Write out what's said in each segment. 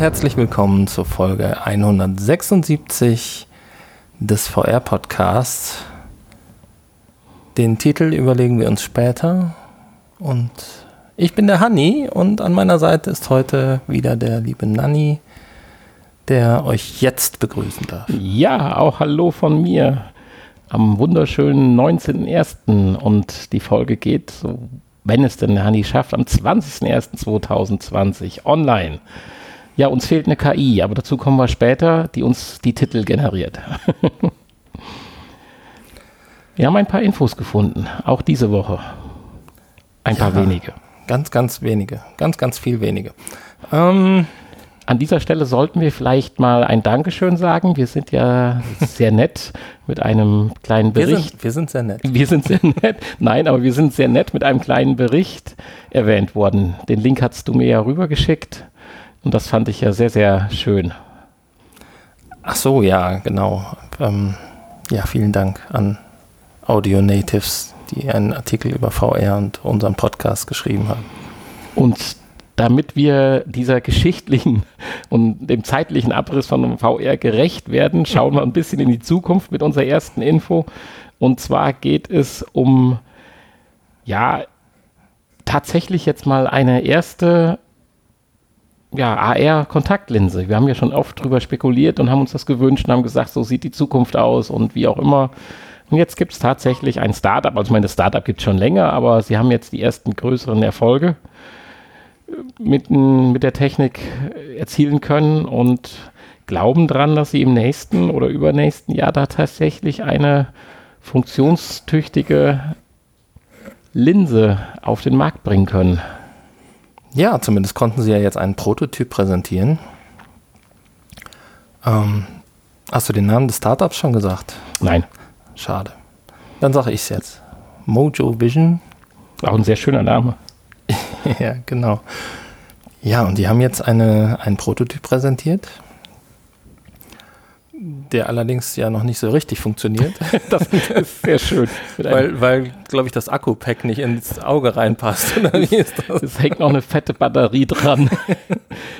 herzlich willkommen zur Folge 176 des VR-Podcasts. Den Titel überlegen wir uns später. Und ich bin der Hanni und an meiner Seite ist heute wieder der liebe Nanni, der euch jetzt begrüßen darf. Ja, auch hallo von mir am wunderschönen 19.01. und die Folge geht, wenn es denn der Hanni schafft, am 20.01.2020 online. Ja, uns fehlt eine KI, aber dazu kommen wir später, die uns die Titel generiert. wir haben ein paar Infos gefunden, auch diese Woche. Ein ja, paar wenige. Ganz, ganz wenige. Ganz, ganz viel wenige. Ähm, an dieser Stelle sollten wir vielleicht mal ein Dankeschön sagen. Wir sind ja sehr nett mit einem kleinen Bericht. Wir sind, wir sind, sehr nett. Wir sind sehr nett. Nein, aber wir sind sehr nett mit einem kleinen Bericht erwähnt worden. Den Link hast du mir ja rübergeschickt. Und das fand ich ja sehr, sehr schön. Ach so, ja, genau. Ähm, ja, vielen Dank an Audio Natives, die einen Artikel über VR und unseren Podcast geschrieben haben. Und damit wir dieser geschichtlichen und dem zeitlichen Abriss von VR gerecht werden, schauen wir ein bisschen in die Zukunft mit unserer ersten Info. Und zwar geht es um, ja, tatsächlich jetzt mal eine erste ja, AR-Kontaktlinse. Wir haben ja schon oft drüber spekuliert und haben uns das gewünscht und haben gesagt, so sieht die Zukunft aus und wie auch immer. Und jetzt gibt es tatsächlich ein Startup, also ich meine, das Startup gibt es schon länger, aber sie haben jetzt die ersten größeren Erfolge mit, mit der Technik erzielen können und glauben dran, dass sie im nächsten oder übernächsten Jahr da tatsächlich eine funktionstüchtige Linse auf den Markt bringen können. Ja, zumindest konnten sie ja jetzt einen Prototyp präsentieren. Ähm, hast du den Namen des Startups schon gesagt? Nein. Schade. Dann sage ich es jetzt. Mojo Vision. Auch ein sehr schöner Name. ja, genau. Ja, und die haben jetzt eine, einen Prototyp präsentiert, der allerdings ja noch nicht so richtig funktioniert. das ist sehr schön. weil, weil glaube ich, das Akku-Pack nicht ins Auge reinpasst. Es hängt noch eine fette Batterie dran.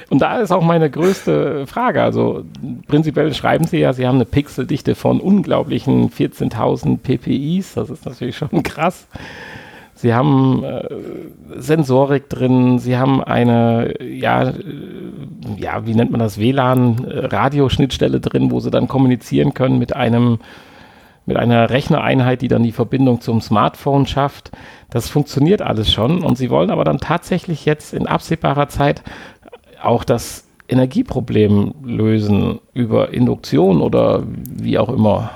Und da ist auch meine größte Frage. Also prinzipiell schreiben sie ja, sie haben eine Pixeldichte von unglaublichen 14.000 PPIs. Das ist natürlich schon krass. Sie haben äh, Sensorik drin, Sie haben eine, ja, äh, ja, wie nennt man das, WLAN-Radioschnittstelle drin, wo Sie dann kommunizieren können mit einem, mit einer Rechnereinheit, die dann die Verbindung zum Smartphone schafft. Das funktioniert alles schon und Sie wollen aber dann tatsächlich jetzt in absehbarer Zeit auch das Energieproblem lösen über Induktion oder wie auch immer.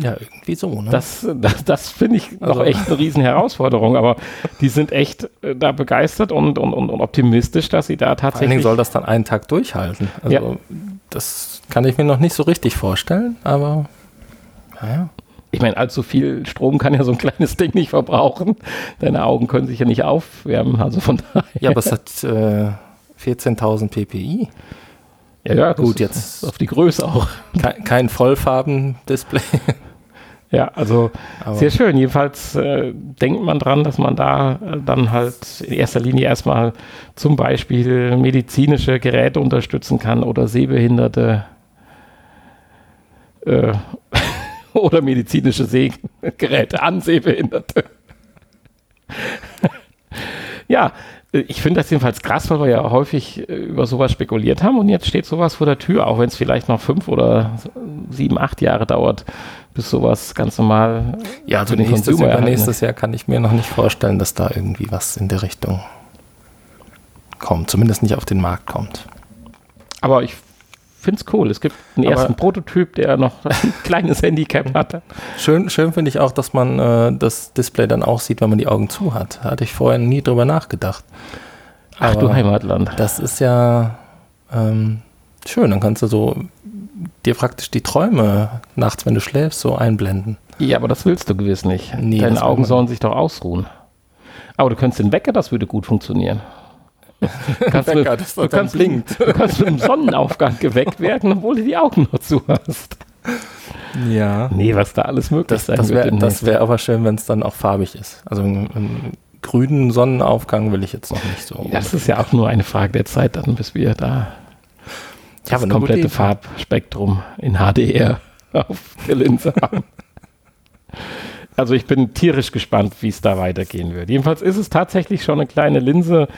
Ja, irgendwie so. Ne? Das, das, das finde ich also. noch echt eine riesen Herausforderung, aber die sind echt äh, da begeistert und, und, und, optimistisch, dass sie da tatsächlich. Vor allen Dingen soll das dann einen Tag durchhalten. Also ja. das kann ich mir noch nicht so richtig vorstellen, aber naja. Ich meine, allzu viel Strom kann ja so ein kleines Ding nicht verbrauchen. Deine Augen können sich ja nicht aufwärmen, also von daher. Ja, aber es hat äh, 14.000 ppi. Ja, ja, gut, jetzt auf die Größe auch. Kein, kein Vollfarben-Display. Ja, also Aber sehr schön. Jedenfalls äh, denkt man dran, dass man da äh, dann halt in erster Linie erstmal zum Beispiel medizinische Geräte unterstützen kann oder Sehbehinderte äh, oder medizinische Sehgeräte an Sehbehinderte. ja, ich finde das jedenfalls krass, weil wir ja häufig äh, über sowas spekuliert haben und jetzt steht sowas vor der Tür, auch wenn es vielleicht noch fünf oder sieben, acht Jahre dauert, bis sowas ganz normal. Ja, also nächstes, Jahr, nächstes Jahr kann ich mir noch nicht vorstellen, dass da irgendwie was in der Richtung kommt, zumindest nicht auf den Markt kommt. Aber ich finde es cool. Es gibt einen Aber ersten Prototyp, der noch ein kleines Handicap hatte. Schön, schön finde ich auch, dass man äh, das Display dann auch sieht, wenn man die Augen zu hat. Da hatte ich vorher nie drüber nachgedacht. Ach Aber du Heimatland. Das ist ja ähm, schön. Dann kannst du so dir praktisch die Träume nachts, wenn du schläfst, so einblenden. Ja, aber das willst du gewiss nicht. Nee, Deine Augen sollen sich doch ausruhen. Aber du könntest den Wecker, das würde gut funktionieren. Kannst Wecker, das du, kannst, blinkt. du kannst mit dem Sonnenaufgang geweckt werden, obwohl du die Augen noch zu hast. Ja. Nee, was da alles möglich das, sein das wär, wird. Das wäre aber schön, wenn es dann auch farbig ist. Also einen grünen Sonnenaufgang will ich jetzt noch nicht so. Das ist ja auch nur eine Frage der Zeit, dann bis wir da das ja, komplette Farbspektrum in HDR auf der Linse haben. Also ich bin tierisch gespannt, wie es da weitergehen wird. Jedenfalls ist es tatsächlich schon eine kleine Linse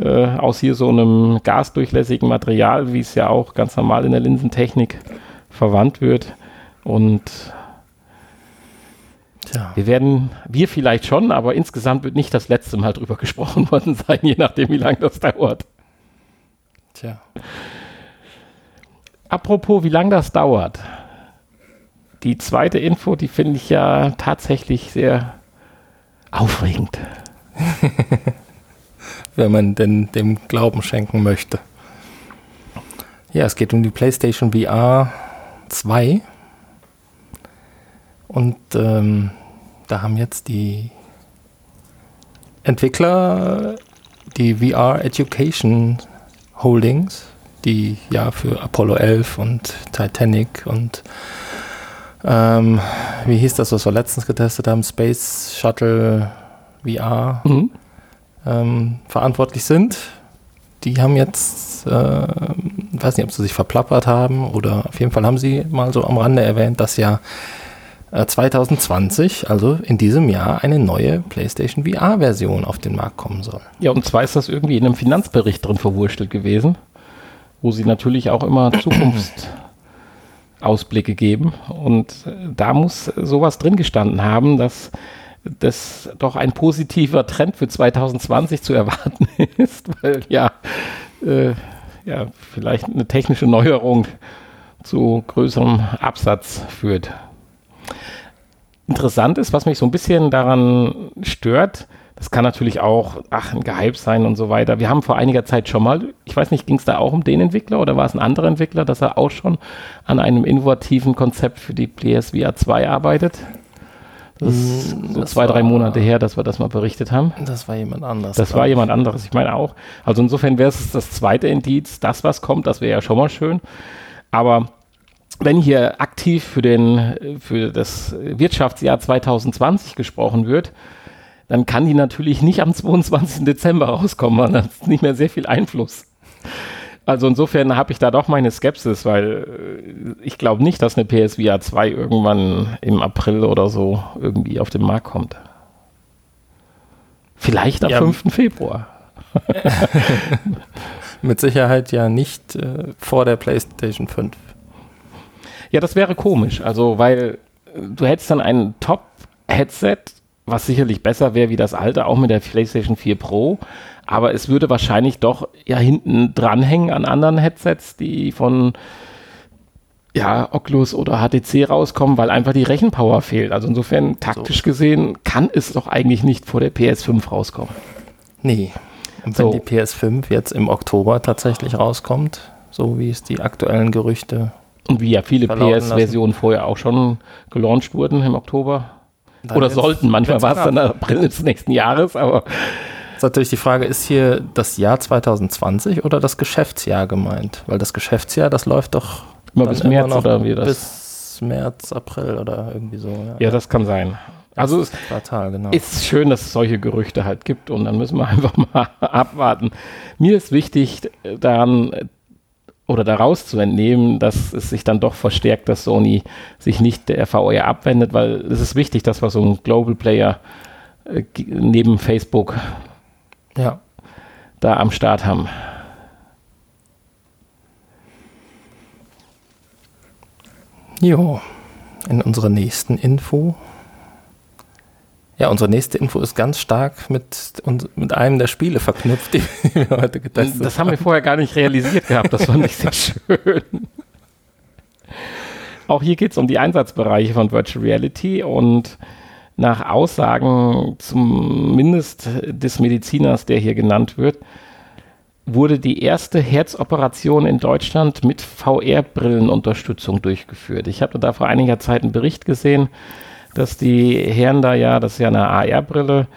äh, aus hier so einem gasdurchlässigen Material, wie es ja auch ganz normal in der Linsentechnik verwandt wird. Und Tja. wir werden, wir vielleicht schon, aber insgesamt wird nicht das letzte Mal drüber gesprochen worden sein, je nachdem, wie lange das dauert. Tja. Apropos, wie lange das dauert die zweite Info, die finde ich ja tatsächlich sehr aufregend. Wenn man denn dem Glauben schenken möchte. Ja, es geht um die PlayStation VR 2. Und ähm, da haben jetzt die Entwickler die VR Education Holdings, die ja für Apollo 11 und Titanic und ähm, wie hieß das, was wir letztens getestet haben? Space Shuttle VR mhm. Ähm, verantwortlich sind. Die haben jetzt, äh, weiß nicht, ob sie sich verplappert haben oder auf jeden Fall haben sie mal so am Rande erwähnt, dass ja äh, 2020, also in diesem Jahr, eine neue PlayStation VR-Version auf den Markt kommen soll. Ja, und zwar ist das irgendwie in einem Finanzbericht drin verwurschtelt gewesen, wo sie natürlich auch immer Zukunft Ausblicke geben. Und da muss sowas drin gestanden haben, dass das doch ein positiver Trend für 2020 zu erwarten ist, weil ja, äh, ja vielleicht eine technische Neuerung zu größerem Absatz führt. Interessant ist, was mich so ein bisschen daran stört, das kann natürlich auch, ach, ein Gehype sein und so weiter. Wir haben vor einiger Zeit schon mal, ich weiß nicht, ging es da auch um den Entwickler oder war es ein anderer Entwickler, dass er auch schon an einem innovativen Konzept für die PSVR 2 arbeitet? Das ist mm, so das zwei, drei Monate her, dass wir das mal berichtet haben. Das war jemand anderes. Das war jemand anderes, ich meine auch. Also insofern wäre es das zweite Indiz, das, was kommt, das wäre ja schon mal schön. Aber wenn hier aktiv für, den, für das Wirtschaftsjahr 2020 gesprochen wird, dann kann die natürlich nicht am 22. Dezember rauskommen, weil dann hat nicht mehr sehr viel Einfluss. Also insofern habe ich da doch meine Skepsis, weil äh, ich glaube nicht, dass eine PSVR 2 irgendwann im April oder so irgendwie auf den Markt kommt. Vielleicht am ja. 5. Februar. Mit Sicherheit ja nicht äh, vor der PlayStation 5. Ja, das wäre komisch. Also, weil äh, du hättest dann ein Top-Headset was sicherlich besser wäre wie das alte, auch mit der PlayStation 4 Pro. Aber es würde wahrscheinlich doch ja hinten dranhängen an anderen Headsets, die von ja, Oculus oder HTC rauskommen, weil einfach die Rechenpower fehlt. Also insofern taktisch so. gesehen kann es doch eigentlich nicht vor der PS5 rauskommen. Nee. Und wenn so. die PS5 jetzt im Oktober tatsächlich rauskommt, so wie es die aktuellen Gerüchte und wie ja viele PS-Versionen vorher auch schon gelauncht wurden im Oktober, dann Oder sollten, manchmal war es dann April des nächsten Jahres, aber. Ist natürlich die Frage, ist hier das Jahr 2020 oder das Geschäftsjahr gemeint? Weil das Geschäftsjahr, das läuft doch immer bis März oder wie das? Bis März, April oder irgendwie so. Ja, ja das kann sein. Also es Quartal, genau. ist schön, dass es solche Gerüchte halt gibt und dann müssen wir einfach mal abwarten. Mir ist wichtig, daran oder daraus zu entnehmen, dass es sich dann doch verstärkt, dass Sony sich nicht der VR abwendet, weil es ist wichtig, dass wir so einen Global Player äh, neben Facebook ja. da am Start haben. Jo, in unserer nächsten Info ja, unsere nächste Info ist ganz stark mit, mit einem der Spiele verknüpft, die wir heute getestet haben. Das haben wir vorher gar nicht realisiert gehabt, das fand ich sehr schön. Auch hier geht es um die Einsatzbereiche von Virtual Reality und nach Aussagen zumindest des Mediziners, der hier genannt wird, wurde die erste Herzoperation in Deutschland mit VR-Brillenunterstützung durchgeführt. Ich habe da vor einiger Zeit einen Bericht gesehen, dass die Herren da ja, das ist ja eine AR-Brille,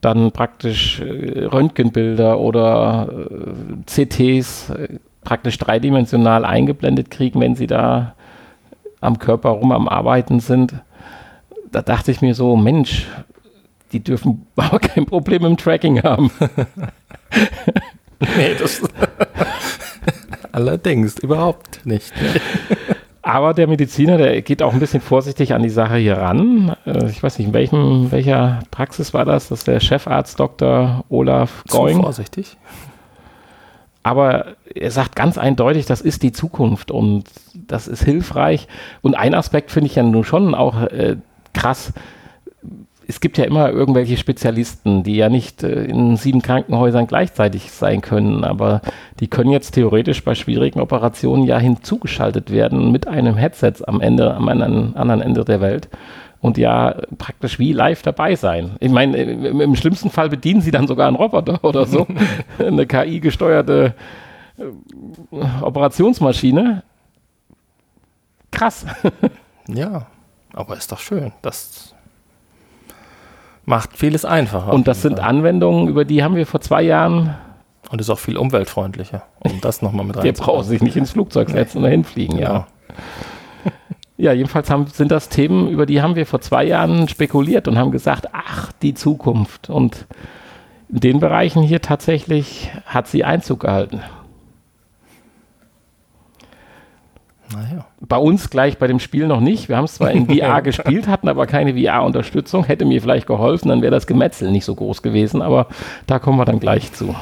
dann praktisch äh, Röntgenbilder oder äh, CTs äh, praktisch dreidimensional eingeblendet kriegen, wenn sie da am Körper rum am Arbeiten sind. Da dachte ich mir so, Mensch, die dürfen aber kein Problem im Tracking haben. nee, das Allerdings, überhaupt nicht. Aber der Mediziner, der geht auch ein bisschen vorsichtig an die Sache hier ran. Äh, ich weiß nicht, in welchem, welcher Praxis war das? Das ist der Chefarzt Dr. Olaf Going. Zu vorsichtig. Aber er sagt ganz eindeutig, das ist die Zukunft und das ist hilfreich. Und ein Aspekt finde ich ja nun schon auch äh, krass es gibt ja immer irgendwelche Spezialisten, die ja nicht äh, in sieben Krankenhäusern gleichzeitig sein können, aber die können jetzt theoretisch bei schwierigen Operationen ja hinzugeschaltet werden mit einem Headset am Ende, am anderen, anderen Ende der Welt und ja praktisch wie live dabei sein. Ich meine, im, im schlimmsten Fall bedienen sie dann sogar einen Roboter oder so, eine KI-gesteuerte äh, Operationsmaschine. Krass. ja, aber ist doch schön. Das Macht vieles einfacher. Und das sind Fall. Anwendungen, über die haben wir vor zwei Jahren. Und ist auch viel umweltfreundlicher, um das nochmal mit rein. Der braucht sich nicht ins Flugzeug setzen nee. oder hinfliegen, ja. Genau. Ja, jedenfalls haben, sind das Themen, über die haben wir vor zwei Jahren spekuliert und haben gesagt, ach, die Zukunft. Und in den Bereichen hier tatsächlich hat sie Einzug gehalten. Naja. Bei uns gleich bei dem Spiel noch nicht. Wir haben es zwar in VR gespielt, hatten aber keine VR-Unterstützung. Hätte mir vielleicht geholfen, dann wäre das Gemetzel nicht so groß gewesen, aber da kommen wir dann gleich zu.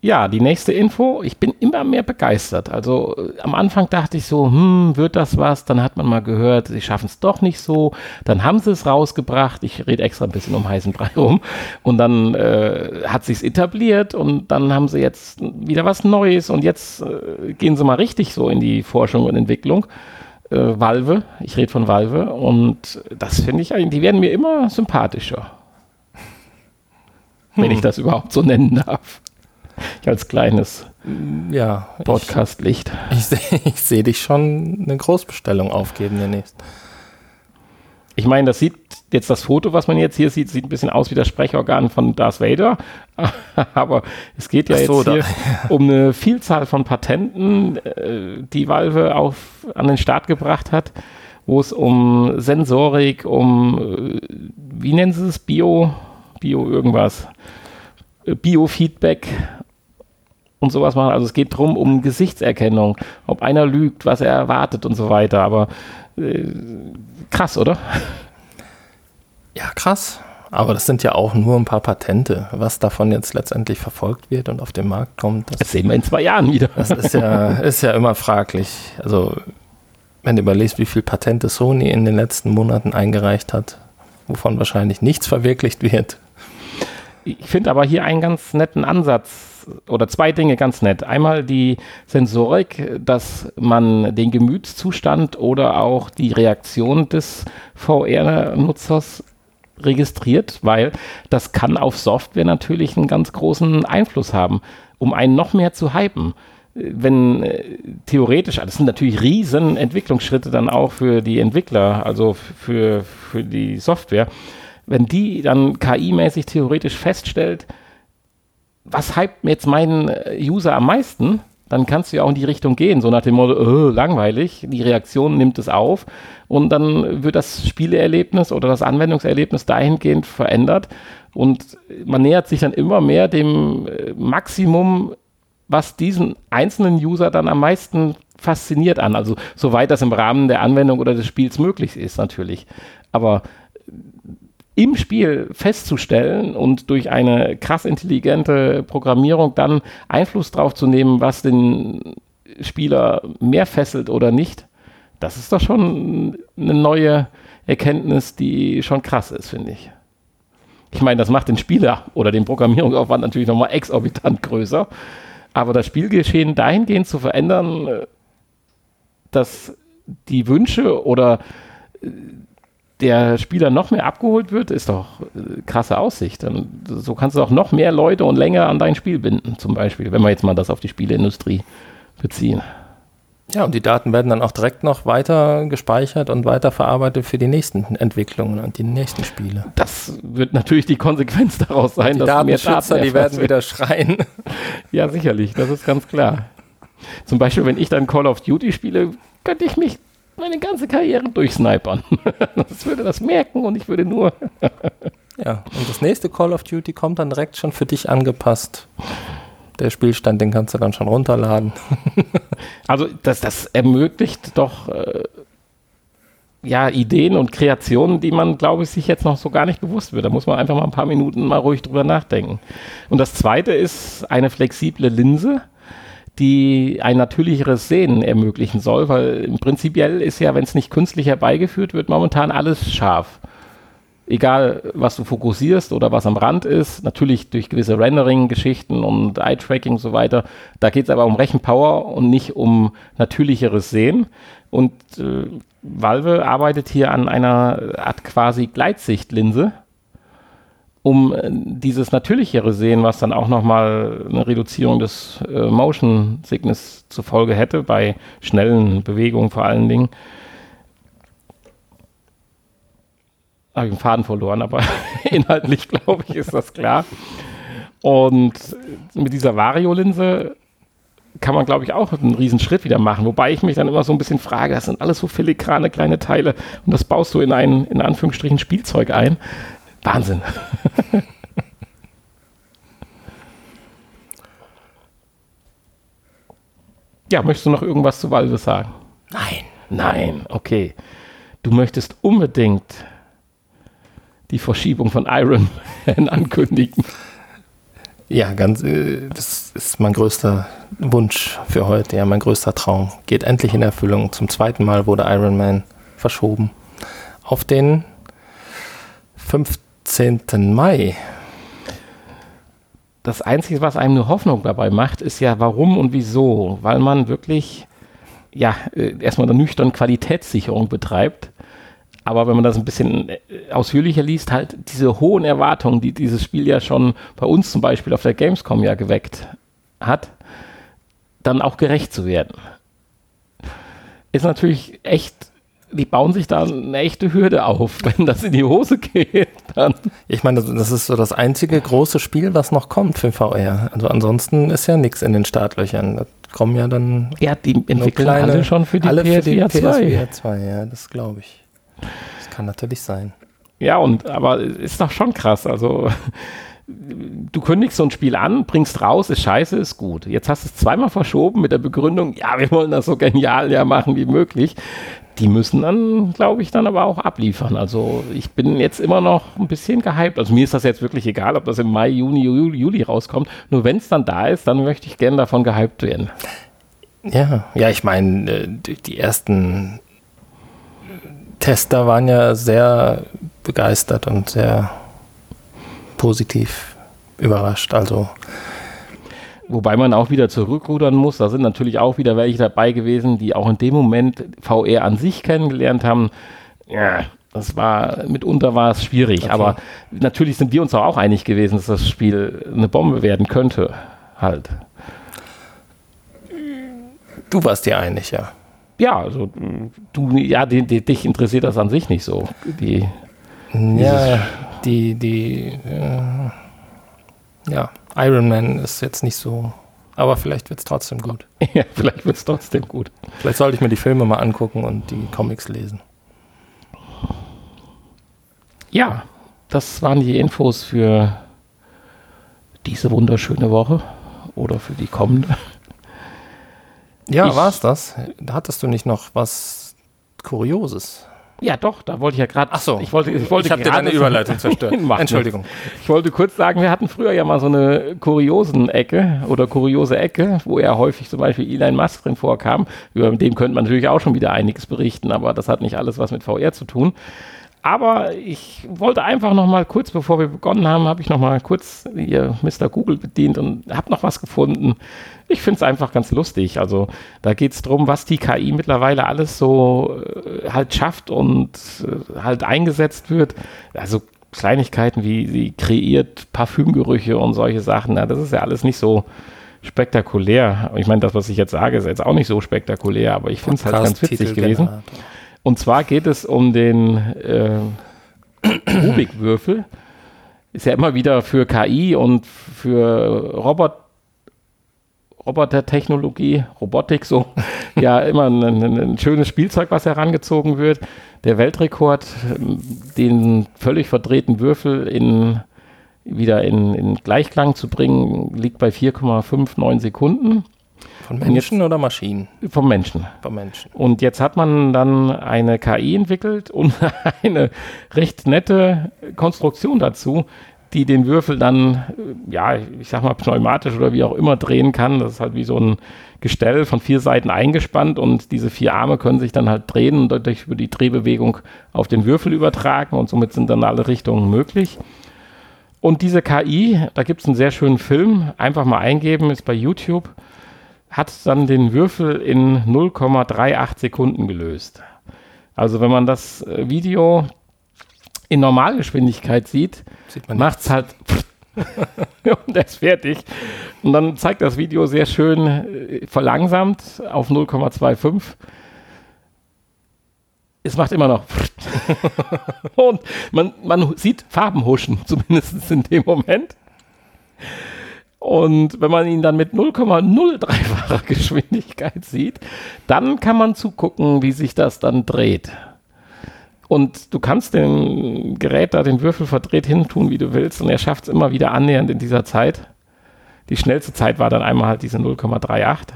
Ja, die nächste Info. Ich bin immer mehr begeistert. Also äh, am Anfang dachte ich so, hm, wird das was? Dann hat man mal gehört, sie schaffen es doch nicht so. Dann haben sie es rausgebracht. Ich rede extra ein bisschen um heißen Brei rum. Und dann äh, hat sich's etabliert und dann haben sie jetzt wieder was Neues und jetzt äh, gehen sie mal richtig so in die Forschung und Entwicklung. Äh, Valve, ich rede von Valve und das finde ich eigentlich, die werden mir immer sympathischer. Hm. Wenn ich das überhaupt so nennen darf. Als kleines ja, Podcast-Licht. Ich, ich sehe ich seh dich schon eine Großbestellung aufgeben demnächst. Ich meine, das sieht jetzt das Foto, was man jetzt hier sieht, sieht ein bisschen aus wie das Sprechorgan von Darth Vader. Aber es geht ja so, jetzt hier da. um eine Vielzahl von Patenten, äh, die Valve auf, an den Start gebracht hat, wo es um Sensorik, um, äh, wie nennen sie es, Bio, Bio irgendwas, äh, Biofeedback und sowas machen. Also es geht darum, um Gesichtserkennung, ob einer lügt, was er erwartet und so weiter. Aber äh, krass, oder? Ja, krass. Aber das sind ja auch nur ein paar Patente. Was davon jetzt letztendlich verfolgt wird und auf den Markt kommt. Das, das sehen wir in zwei Jahren wieder. Das ist ja, ist ja immer fraglich. Also, wenn du überlegst, wie viele Patente Sony in den letzten Monaten eingereicht hat, wovon wahrscheinlich nichts verwirklicht wird. Ich finde aber hier einen ganz netten Ansatz oder zwei Dinge ganz nett. Einmal die Sensorik, dass man den Gemütszustand oder auch die Reaktion des VR-Nutzers registriert, weil das kann auf Software natürlich einen ganz großen Einfluss haben, um einen noch mehr zu hypen wenn äh, theoretisch, das sind natürlich riesen Entwicklungsschritte dann auch für die Entwickler, also für, für die Software, wenn die dann KI-mäßig theoretisch feststellt, was hypt jetzt meinen äh, User am meisten, dann kannst du ja auch in die Richtung gehen, so nach dem Motto, oh, langweilig, die Reaktion nimmt es auf und dann wird das Spieleerlebnis oder das Anwendungserlebnis dahingehend verändert und man nähert sich dann immer mehr dem äh, Maximum, was diesen einzelnen User dann am meisten fasziniert an, also soweit das im Rahmen der Anwendung oder des Spiels möglich ist natürlich. Aber im Spiel festzustellen und durch eine krass intelligente Programmierung dann Einfluss drauf zu nehmen, was den Spieler mehr fesselt oder nicht, das ist doch schon eine neue Erkenntnis, die schon krass ist, finde ich. Ich meine, das macht den Spieler oder den Programmierungsaufwand natürlich nochmal exorbitant größer. Aber das Spielgeschehen dahingehend zu verändern, dass die Wünsche oder der Spieler noch mehr abgeholt wird, ist doch äh, krasse Aussicht. Und so kannst du auch noch mehr Leute und länger an dein Spiel binden, zum Beispiel, wenn wir jetzt mal das auf die Spieleindustrie beziehen. Ja, und die Daten werden dann auch direkt noch weiter gespeichert und weiter verarbeitet für die nächsten Entwicklungen und die nächsten Spiele. Das wird natürlich die Konsequenz daraus sein, die dass Datenschützer, mehr Daten die werden wieder schreien. Ja, sicherlich, das ist ganz klar. Zum Beispiel, wenn ich dann Call of Duty spiele, könnte ich mich meine ganze Karriere durchsnipern. das würde das merken und ich würde nur. Ja, und das nächste Call of Duty kommt dann direkt schon für dich angepasst. Der Spielstand, den kannst du dann schon runterladen. also das, das ermöglicht doch äh, ja, Ideen und Kreationen, die man, glaube ich, sich jetzt noch so gar nicht bewusst wird. Da muss man einfach mal ein paar Minuten mal ruhig drüber nachdenken. Und das zweite ist eine flexible Linse, die ein natürlicheres Sehen ermöglichen soll, weil im Prinzipiell ist ja, wenn es nicht künstlich herbeigeführt wird, momentan alles scharf egal was du fokussierst oder was am Rand ist, natürlich durch gewisse Rendering-Geschichten und Eye-Tracking und so weiter. Da geht es aber um Rechenpower und nicht um natürlicheres Sehen. Und äh, Valve arbeitet hier an einer Art quasi Gleitsichtlinse, um äh, dieses natürlichere Sehen, was dann auch nochmal eine Reduzierung des äh, Motion Sickness zur Folge hätte, bei schnellen Bewegungen vor allen Dingen, habe ich den Faden verloren, aber inhaltlich glaube ich, ist das klar. Und mit dieser Vario-Linse kann man, glaube ich, auch einen riesen Schritt wieder machen. Wobei ich mich dann immer so ein bisschen frage, das sind alles so filigrane kleine Teile und das baust du in ein, in Anführungsstrichen, Spielzeug ein. Wahnsinn. ja, möchtest du noch irgendwas zu Valve sagen? Nein. Nein, okay. Du möchtest unbedingt die Verschiebung von Iron Man ankündigen. Ja, ganz, äh, das ist mein größter Wunsch für heute, ja, mein größter Traum. Geht endlich in Erfüllung. Zum zweiten Mal wurde Iron Man verschoben. Auf den 15. Mai. Das Einzige, was einem eine Hoffnung dabei macht, ist ja, warum und wieso. Weil man wirklich, ja, äh, erstmal eine nüchterne Qualitätssicherung betreibt aber wenn man das ein bisschen äh, ausführlicher liest, halt diese hohen Erwartungen, die dieses Spiel ja schon bei uns zum Beispiel auf der Gamescom ja geweckt hat, dann auch gerecht zu werden. Ist natürlich echt, die bauen sich da eine echte Hürde auf, wenn das in die Hose geht. Dann. Ich meine, das ist so das einzige große Spiel, was noch kommt für VR. Also ansonsten ist ja nichts in den Startlöchern. Da kommen ja dann. Ja, die entwickeln kleine, alle schon für die alle PSVR 2. PSVR 2, ja, das glaube ich. Das kann natürlich sein. Ja, und aber ist doch schon krass. Also du kündigst so ein Spiel an, bringst raus, ist scheiße, ist gut. Jetzt hast du es zweimal verschoben mit der Begründung, ja, wir wollen das so genial ja machen wie möglich. Die müssen dann, glaube ich, dann aber auch abliefern. Also ich bin jetzt immer noch ein bisschen gehypt. Also mir ist das jetzt wirklich egal, ob das im Mai, Juni, Juli, Juli rauskommt. Nur wenn es dann da ist, dann möchte ich gerne davon gehypt werden. Ja, ja, ich meine, äh, die ersten Tester waren ja sehr begeistert und sehr positiv überrascht. Also Wobei man auch wieder zurückrudern muss. Da sind natürlich auch wieder welche dabei gewesen, die auch in dem Moment VR an sich kennengelernt haben. Ja, das war mitunter war es schwierig. Okay. Aber natürlich sind wir uns auch einig gewesen, dass das Spiel eine Bombe werden könnte. Halt. Du warst dir einig, ja ja, also du, ja, die, die, dich interessiert das an sich nicht so. Die, ja, die, die, äh, ja, Iron Man ist jetzt nicht so, aber vielleicht wird es trotzdem gut. ja, vielleicht wird es trotzdem gut. Vielleicht sollte ich mir die Filme mal angucken und die Comics lesen. Ja, das waren die Infos für diese wunderschöne Woche oder für die kommende. Ja, war es das? Da hattest du nicht noch was Kurioses? Ja, doch, da wollte ich ja gerade. Ach so, ich wollte, ich wollte ich habe dir deine Überleitung zerstört. Entschuldigung. Ich wollte kurz sagen, wir hatten früher ja mal so eine kuriosen Ecke oder kuriose Ecke, wo ja häufig zum Beispiel Elon Musk drin vorkam. Über dem könnte man natürlich auch schon wieder einiges berichten, aber das hat nicht alles was mit VR zu tun. Aber ich wollte einfach noch mal kurz, bevor wir begonnen haben, habe ich noch mal kurz hier Mr. Google bedient und habe noch was gefunden. Ich finde es einfach ganz lustig. Also da geht es darum, was die KI mittlerweile alles so äh, halt schafft und äh, halt eingesetzt wird. Also Kleinigkeiten wie sie kreiert Parfümgerüche und solche Sachen. Na, das ist ja alles nicht so spektakulär. Ich meine, das, was ich jetzt sage, ist jetzt auch nicht so spektakulär, aber ich finde es halt ganz witzig gewesen. Generator. Und zwar geht es um den äh, Rubik-Würfel. Ist ja immer wieder für KI und für Robot Robotertechnologie, Robotik so, ja immer ein, ein, ein, schönes Spielzeug, was herangezogen wird. der Weltrekord, den völlig verdrehten Würfel in, wieder in, in Gleichklang zu bringen, liegt bei 4,59 Sekunden. Von Menschen oder Maschinen? Vom Menschen. Vom Menschen. Und jetzt hat man dann eine KI entwickelt und eine recht nette Konstruktion dazu, die den Würfel dann, äh, ja, ich sag mal pneumatisch oder wie auch immer drehen kann. Das ist halt wie so ein Gestell von vier Seiten eingespannt und diese vier Arme können sich dann halt drehen und dadurch über die Drehbewegung auf den Würfel übertragen und somit sind dann alle Richtungen möglich. Und diese KI, da gibt es einen sehr schönen Film, einfach mal eingeben, ist bei YouTube, hat dann den Würfel in 0,38 Sekunden gelöst. Also wenn man das äh, Video in Normalgeschwindigkeit sieht, sieht macht es halt und er ist fertig. Und dann zeigt das Video sehr schön äh, verlangsamt auf 0,25. Es macht immer noch und man, man sieht Farben huschen, zumindest in dem Moment. Und wenn man ihn dann mit 0,03-facher Geschwindigkeit sieht, dann kann man zugucken, wie sich das dann dreht. Und du kannst dem Gerät da den Würfel verdreht hin tun, wie du willst, und er schafft es immer wieder annähernd in dieser Zeit. Die schnellste Zeit war dann einmal halt diese 0,38.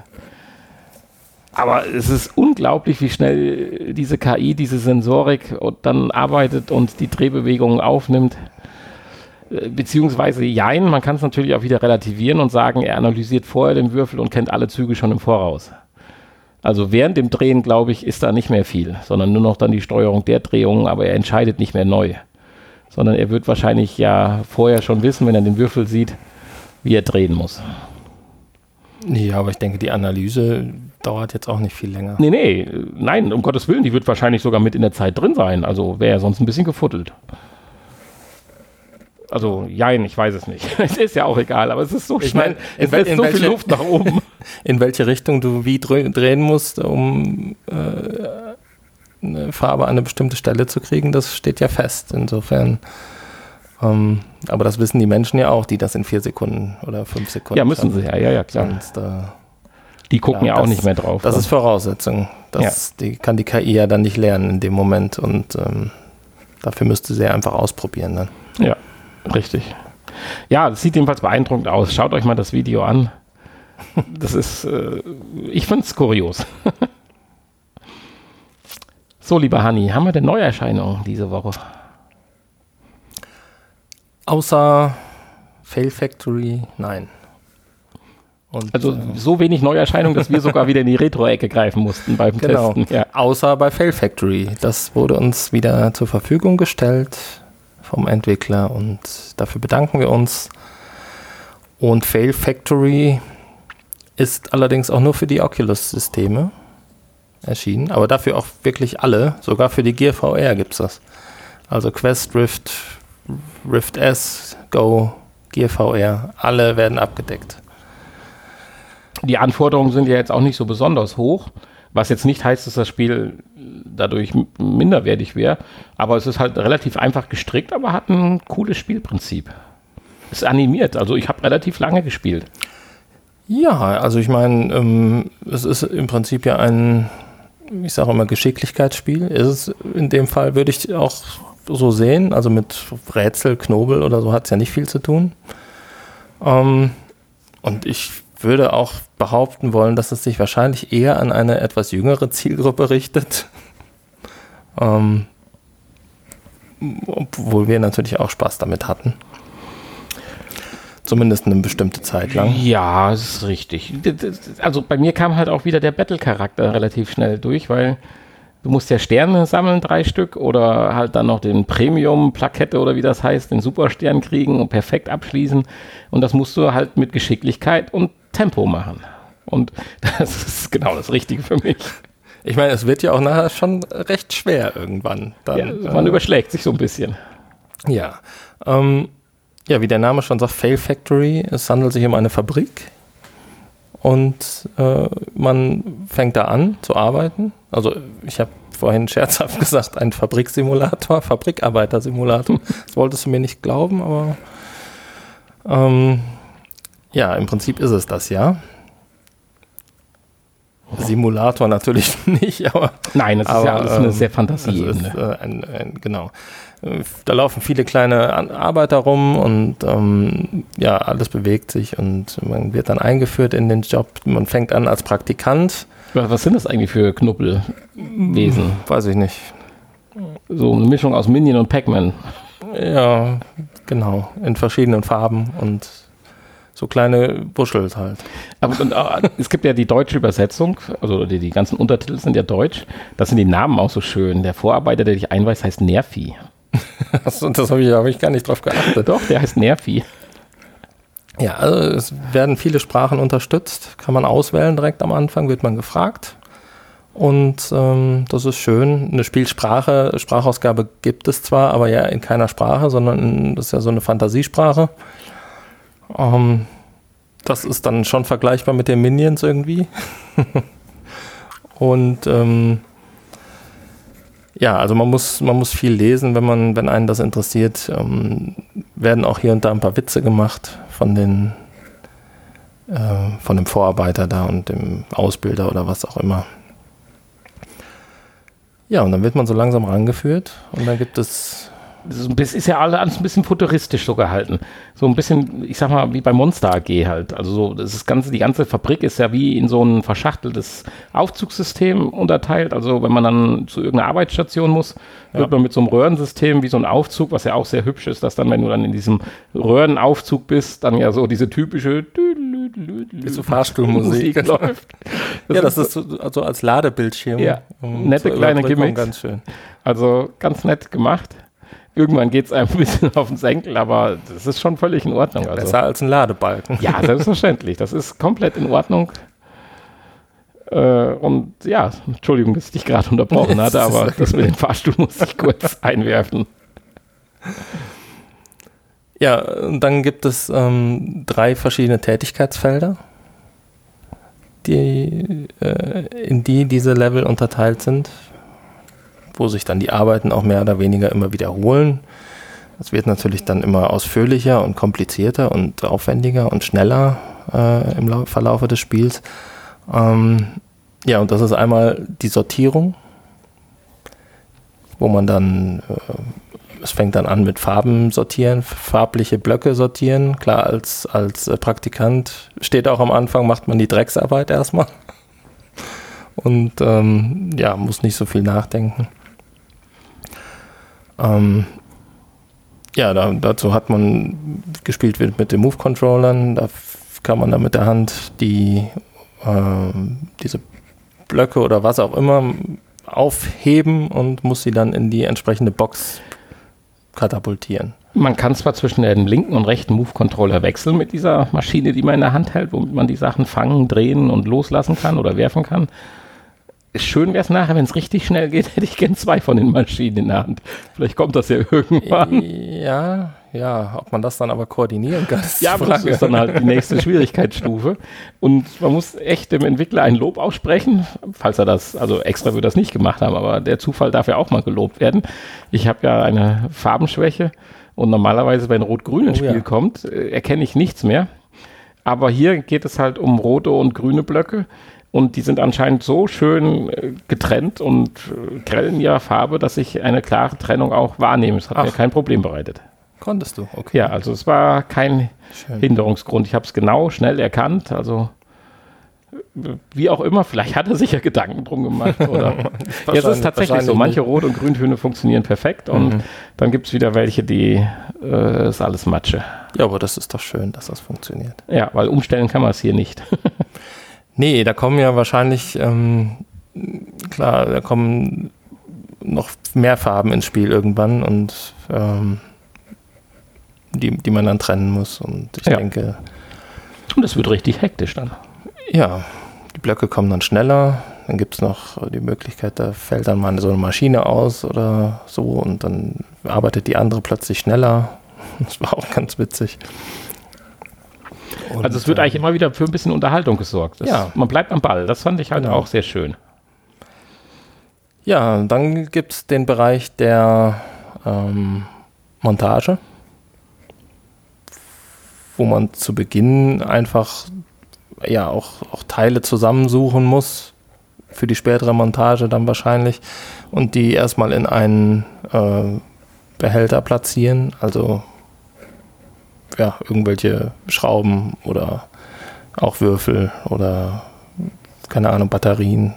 Aber es ist unglaublich, wie schnell diese KI, diese Sensorik dann arbeitet und die Drehbewegungen aufnimmt. Äh, beziehungsweise jein, man kann es natürlich auch wieder relativieren und sagen, er analysiert vorher den Würfel und kennt alle Züge schon im Voraus. Also während dem Drehen, glaube ich, ist da nicht mehr viel, sondern nur noch dann die Steuerung der Drehungen, aber er entscheidet nicht mehr neu. Sondern er wird wahrscheinlich ja vorher schon wissen, wenn er den Würfel sieht, wie er drehen muss. Ja, aber ich denke, die Analyse dauert jetzt auch nicht viel länger. Nee, nee, nein, um Gottes Willen, die wird wahrscheinlich sogar mit in der Zeit drin sein. Also wäre er sonst ein bisschen gefuttelt. Also, jein, ich weiß es nicht. es ist ja auch egal, aber es ist so ich schnell. Mein, es lässt so welche, viel Luft nach oben. In welche Richtung du wie drehen musst, um äh, eine Farbe an eine bestimmte Stelle zu kriegen, das steht ja fest. Insofern. Ähm, aber das wissen die Menschen ja auch, die das in vier Sekunden oder fünf Sekunden. Ja, müssen sie ja, ja, ja, klar. Sonst, äh, die gucken ja, ja auch das, nicht mehr drauf. Das dann. ist Voraussetzung. Das ja. die, kann die KI ja dann nicht lernen in dem Moment und ähm, dafür müsste sie ja einfach ausprobieren dann. Ja. Richtig. Ja, das sieht jedenfalls beeindruckend aus. Schaut euch mal das Video an. Das ist, äh, ich finde es kurios. so, lieber Hanni, haben wir denn Neuerscheinungen diese Woche? Außer Fail Factory, nein. Und, also äh, so wenig Neuerscheinungen, dass wir sogar wieder in die Retro-Ecke greifen mussten beim genau. Testen. Ja. Außer bei Fail Factory. Das wurde uns wieder zur Verfügung gestellt vom Entwickler und dafür bedanken wir uns. Und Fail Factory ist allerdings auch nur für die Oculus-Systeme erschienen, aber dafür auch wirklich alle, sogar für die Gear VR gibt es das. Also Quest, Rift, Rift S, Go, Gear VR, alle werden abgedeckt. Die Anforderungen sind ja jetzt auch nicht so besonders hoch. Was jetzt nicht heißt, dass das Spiel dadurch minderwertig wäre. Aber es ist halt relativ einfach gestrickt, aber hat ein cooles Spielprinzip. Ist animiert, also ich habe relativ lange gespielt. Ja, also ich meine, ähm, es ist im Prinzip ja ein, ich sage immer, Geschicklichkeitsspiel. Ist es in dem Fall, würde ich auch so sehen. Also mit Rätsel, Knobel oder so hat es ja nicht viel zu tun. Ähm, und ich würde auch behaupten wollen, dass es sich wahrscheinlich eher an eine etwas jüngere Zielgruppe richtet. Ähm, obwohl wir natürlich auch Spaß damit hatten. Zumindest eine bestimmte Zeit lang. Ja, das ist richtig. Also bei mir kam halt auch wieder der Battle-Charakter relativ schnell durch, weil du musst ja Sterne sammeln, drei Stück, oder halt dann noch den Premium-Plakette oder wie das heißt, den Superstern kriegen und perfekt abschließen. Und das musst du halt mit Geschicklichkeit und Tempo machen. Und das ist genau das Richtige für mich. Ich meine, es wird ja auch nachher schon recht schwer irgendwann. Dann, ja, man äh, überschlägt sich so ein bisschen. Ja. Ähm, ja, wie der Name schon sagt, Fail Factory. Es handelt sich um eine Fabrik. Und äh, man fängt da an zu arbeiten. Also ich habe vorhin scherzhaft gesagt, ein Fabriksimulator, Fabrikarbeitersimulator. Das wolltest du mir nicht glauben, aber ähm, ja, im Prinzip ist es das ja. Simulator natürlich nicht, aber. Nein, es ist aber, ja alles eine ähm, sehr es Fantasieebene. ist, äh, ein, ein, genau. Äh, Da laufen viele kleine Arbeiter rum und ähm, ja, alles bewegt sich und man wird dann eingeführt in den Job. Man fängt an als Praktikant, Was was sind das eigentlich für Knubbelwesen? weiß ich nicht. So eine Mischung aus Minion und Pac-Man. Ja, genau, in verschiedenen Farben und so kleine Buschels halt. Aber und, äh, es gibt ja die deutsche Übersetzung, also die, die ganzen Untertitel sind ja deutsch. Das sind die Namen auch so schön. Der Vorarbeiter, der dich einweist, heißt Nervi. Das, das habe ich, hab ich gar nicht drauf geachtet. Doch, der heißt Nervi. Ja, also es werden viele Sprachen unterstützt, kann man auswählen direkt am Anfang, wird man gefragt. Und ähm, das ist schön. Eine Spielsprache, Sprachausgabe gibt es zwar, aber ja in keiner Sprache, sondern in, das ist ja so eine Fantasiesprache. Ähm, das ist dann schon vergleichbar mit den Minions irgendwie. Und ähm, ja, also man muss, man muss viel lesen, wenn man, wenn einen das interessiert. Ähm, werden auch hier und da ein paar Witze gemacht von den äh, von dem Vorarbeiter da und dem Ausbilder oder was auch immer. Ja, und dann wird man so langsam rangeführt und dann gibt es Das ist, ja alle- alles ein bisschen futuristisch so gehalten. So ein bisschen, ich sag mal, wie bei Monster AG halt. Also so, das ist ganze, die ganze Fabrik ist ja wie in so ein verschachteltes Aufzugssystem unterteilt. Also wenn man dann zu irgendeiner Arbeitsstation muss, wird man mit so einem Röhrensystem wie so ein Aufzug, was ja auch sehr hübsch ist, dass dann, wenn du dann in diesem Röhrenaufzug bist, dann ja so diese typische so Fahrstuhlmusik. Musik läuft. ja, das ist so also als Ladebildschirm. Ja, um nette kleine Gimmicks. Ganz schön. Also ganz nett gemacht. Irgendwann geht es einem ein bisschen auf den Senkel, aber das ist schon völlig in Ordnung. Also. Besser als ein Ladebalken. Ja, selbstverständlich. Das ist komplett in Ordnung. Äh, und ja, Entschuldigung, dass ich dich gerade unterbrochen hatte, aber das mit dem Fahrstuhl muss ich kurz einwerfen. Ja, und dann gibt es ähm, drei verschiedene Tätigkeitsfelder, die, äh, in die diese Level unterteilt sind, wo sich dann die Arbeiten auch mehr oder weniger immer wiederholen. Es wird natürlich dann immer ausführlicher und komplizierter und aufwendiger und schneller äh, im Lau Verlaufe des Spiels. Ähm, ja, und das ist einmal die Sortierung, wo man dann äh, es fängt dann an mit Farben sortieren, farbliche Blöcke sortieren. Klar, als, als äh, Praktikant steht auch am Anfang, macht man die Drecksarbeit erstmal. Und ähm, ja, muss nicht so viel nachdenken. Ähm, ja, da, dazu hat man gespielt wird mit den Move-Controllern. Da kann man dann mit der Hand die ähm, diese Blöcke oder was auch immer aufheben und muss sie dann in die entsprechende Box katapultieren. Man kann zwar zwischen dem linken und rechten Move-Controller wechseln mit dieser Maschine, die man in der Hand hält, womit man die Sachen fangen, drehen und loslassen kann oder werfen kann. Schön wäre es nachher, wenn es richtig schnell geht, hätte ich gern zwei von den Maschinen in der Hand. Vielleicht kommt das ja irgendwann. Ja, ja, ob man das dann aber koordinieren kann, ist Ja, das ist dann halt die nächste Schwierigkeitsstufe. Und man muss echt dem Entwickler ein Lob aussprechen, falls er das, also extra würde das nicht gemacht haben, aber der Zufall darf ja auch mal gelobt werden. Ich habe ja eine Farbenschwäche und normalerweise, wenn Rot-Grün ins Oh Spiel ja. kommt, äh, erkenne ich nichts mehr. Aber hier geht es halt um rote und grüne Blöcke. Und die sind anscheinend so schön äh, getrennt und äh, grell in ihrer Farbe, dass ich eine klare Trennung auch wahrnehme. Es hat mir Ach. kein Problem bereitet. Konntest du, okay. Ja, also es war kein Schön. Hinderungsgrund. Ich habe es genau, schnell erkannt. Also äh, wie auch immer, vielleicht hat er sich ja Gedanken drum gemacht. Oder ja, es ist tatsächlich so. Manche Rot- und Grüntöne funktionieren perfekt und Mhm. dann gibt es wieder welche, die äh, ist alles Matsche. Ja, aber das ist doch schön, dass das funktioniert. Ja, weil umstellen kann man es hier nicht. Nee, da kommen ja wahrscheinlich, ähm, klar, da kommen noch mehr Farben ins Spiel irgendwann und ähm, die, die man dann trennen muss. Und ich Ja. denke, Und es wird richtig hektisch dann. ja, die Blöcke kommen dann schneller. Dann gibt es noch die Möglichkeit, da fällt dann mal so eine Maschine aus oder so und dann arbeitet die andere plötzlich schneller. Das war auch ganz witzig. Und, Also es wird eigentlich immer wieder für ein bisschen Unterhaltung gesorgt. Das, Ja. Man bleibt am Ball. Das fand ich halt Genau. auch sehr schön. Ja, dann gibt es den Bereich der ähm, Montage, wo man zu Beginn einfach ja auch, auch Teile zusammensuchen muss, für die spätere Montage dann wahrscheinlich und die erstmal in einen äh, Behälter platzieren, also ja, irgendwelche Schrauben oder auch Würfel oder keine Ahnung, Batterien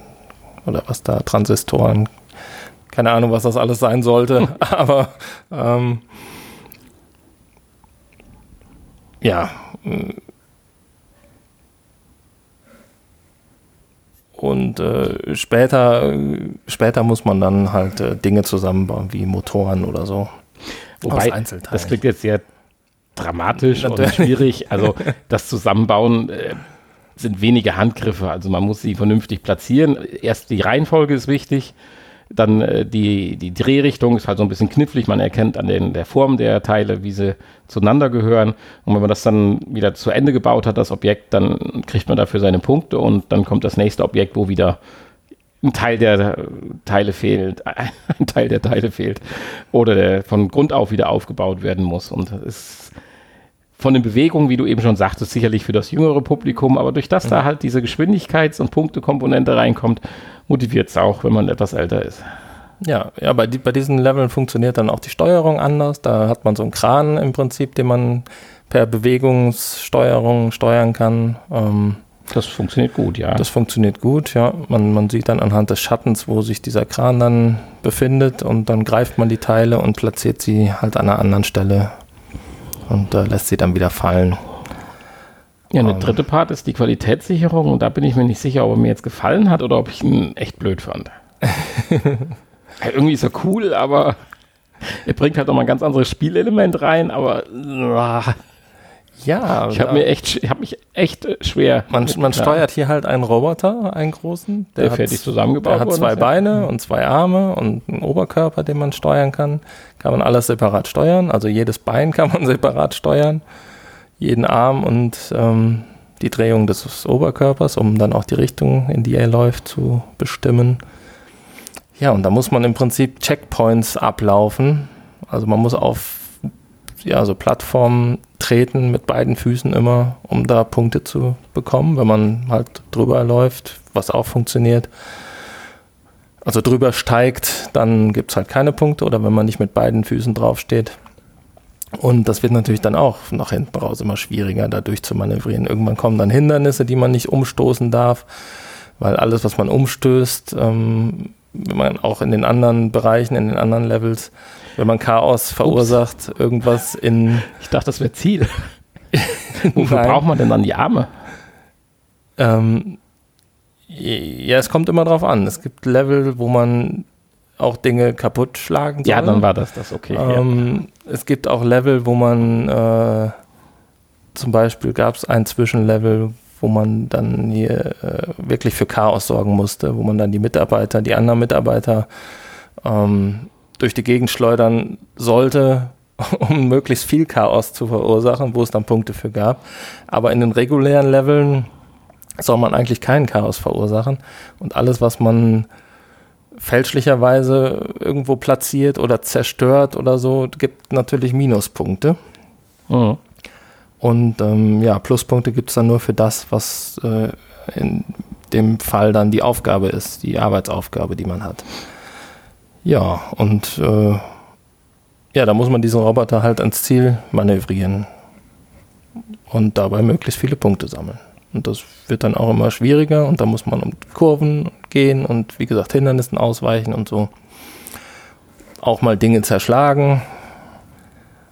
oder was da, Transistoren, keine Ahnung, was das alles sein sollte, aber ähm, ja, Und äh, später, später muss man dann halt äh, Dinge zusammenbauen, wie Motoren oder so. Wobei, das klingt jetzt sehr dramatisch Natürlich. und schwierig. Also das Zusammenbauen äh, sind wenige Handgriffe. Also man muss sie vernünftig platzieren. Erst die Reihenfolge ist wichtig. Dann äh, die, die Drehrichtung ist halt so ein bisschen knifflig. Man erkennt an den, der Form der Teile, wie sie zueinander gehören. Und wenn man das dann wieder zu Ende gebaut hat, das Objekt, dann kriegt man dafür seine Punkte und dann kommt das nächste Objekt, wo wieder ein Teil der Teile fehlt, ein Teil der Teile fehlt oder der von Grund auf wieder aufgebaut werden muss. Und es ist von den Bewegungen, wie du eben schon sagtest, sicherlich für das jüngere Publikum, aber durch das mhm. da halt diese Geschwindigkeits- und Punktekomponente reinkommt, motiviert es auch, wenn man etwas älter ist. Ja, ja bei, die, bei diesen Leveln funktioniert dann auch die Steuerung anders. Da hat man so einen Kran im Prinzip, den man per Bewegungssteuerung steuern kann. Ähm, das funktioniert gut, ja. Das funktioniert gut, ja. Man, man sieht dann anhand des Schattens, wo sich dieser Kran dann befindet und dann greift man die Teile und platziert sie halt an einer anderen Stelle und äh, lässt sie dann wieder fallen. Ja, eine ähm. dritte Part ist die Qualitätssicherung und da bin ich mir nicht sicher, ob er mir jetzt gefallen hat oder ob ich ihn echt blöd fand. ja, irgendwie ist er cool, aber er bringt halt noch mal ein ganz anderes Spielelement rein, aber uh, ja, ich habe mir echt, ich habe mich echt schwer. Man, man steuert hier halt einen Roboter, einen großen, der, der fertig zusammengebaut Der hat zwei ist, Beine ja. und zwei Arme und einen Oberkörper, den man steuern kann. Kann man alles separat steuern. Also jedes Bein kann man separat steuern, jeden Arm und ähm, die Drehung des Oberkörpers, um dann auch die Richtung, in die er läuft, zu bestimmen. Ja, und da muss man im Prinzip Checkpoints ablaufen. Also man muss auf ja, so Plattformen treten mit beiden Füßen immer, um da Punkte zu bekommen, wenn man halt drüber läuft, was auch funktioniert. Also drüber steigt, dann gibt es halt keine Punkte oder wenn man nicht mit beiden Füßen draufsteht. Und das wird natürlich dann auch nach hinten raus immer schwieriger, da durchzumanövrieren. Irgendwann kommen dann Hindernisse, die man nicht umstoßen darf, weil alles, was man umstößt, ähm, wenn man auch in den anderen Bereichen, in den anderen Levels, wenn man Chaos verursacht, Ups. irgendwas in. Ich dachte, das wäre Ziel. Wofür braucht man denn dann die Arme? Ähm, ja, es kommt immer drauf an. Es gibt Level, wo man auch Dinge kaputt schlagen soll. Ja, dann war das das, okay. Ähm, ja. Es gibt auch Level, wo man äh, zum Beispiel gab es ein Zwischenlevel, wo man dann hier äh, wirklich für Chaos sorgen musste, wo man dann die Mitarbeiter, die anderen Mitarbeiter ähm, durch die Gegend schleudern sollte, um möglichst viel Chaos zu verursachen, wo es dann Punkte für gab. Aber in den regulären Leveln soll man eigentlich keinen Chaos verursachen. Und alles, was man fälschlicherweise irgendwo platziert oder zerstört oder so, gibt natürlich Minuspunkte. Mhm. Und ähm, ja, Pluspunkte gibt es dann nur für das, was äh, in dem Fall dann die Aufgabe ist, die Arbeitsaufgabe, die man hat. Ja, und äh, ja, da muss man diesen Roboter halt ans Ziel manövrieren und dabei möglichst viele Punkte sammeln. Und das wird dann auch immer schwieriger und da muss man um Kurven gehen und wie gesagt Hindernissen ausweichen und so. Auch mal Dinge zerschlagen,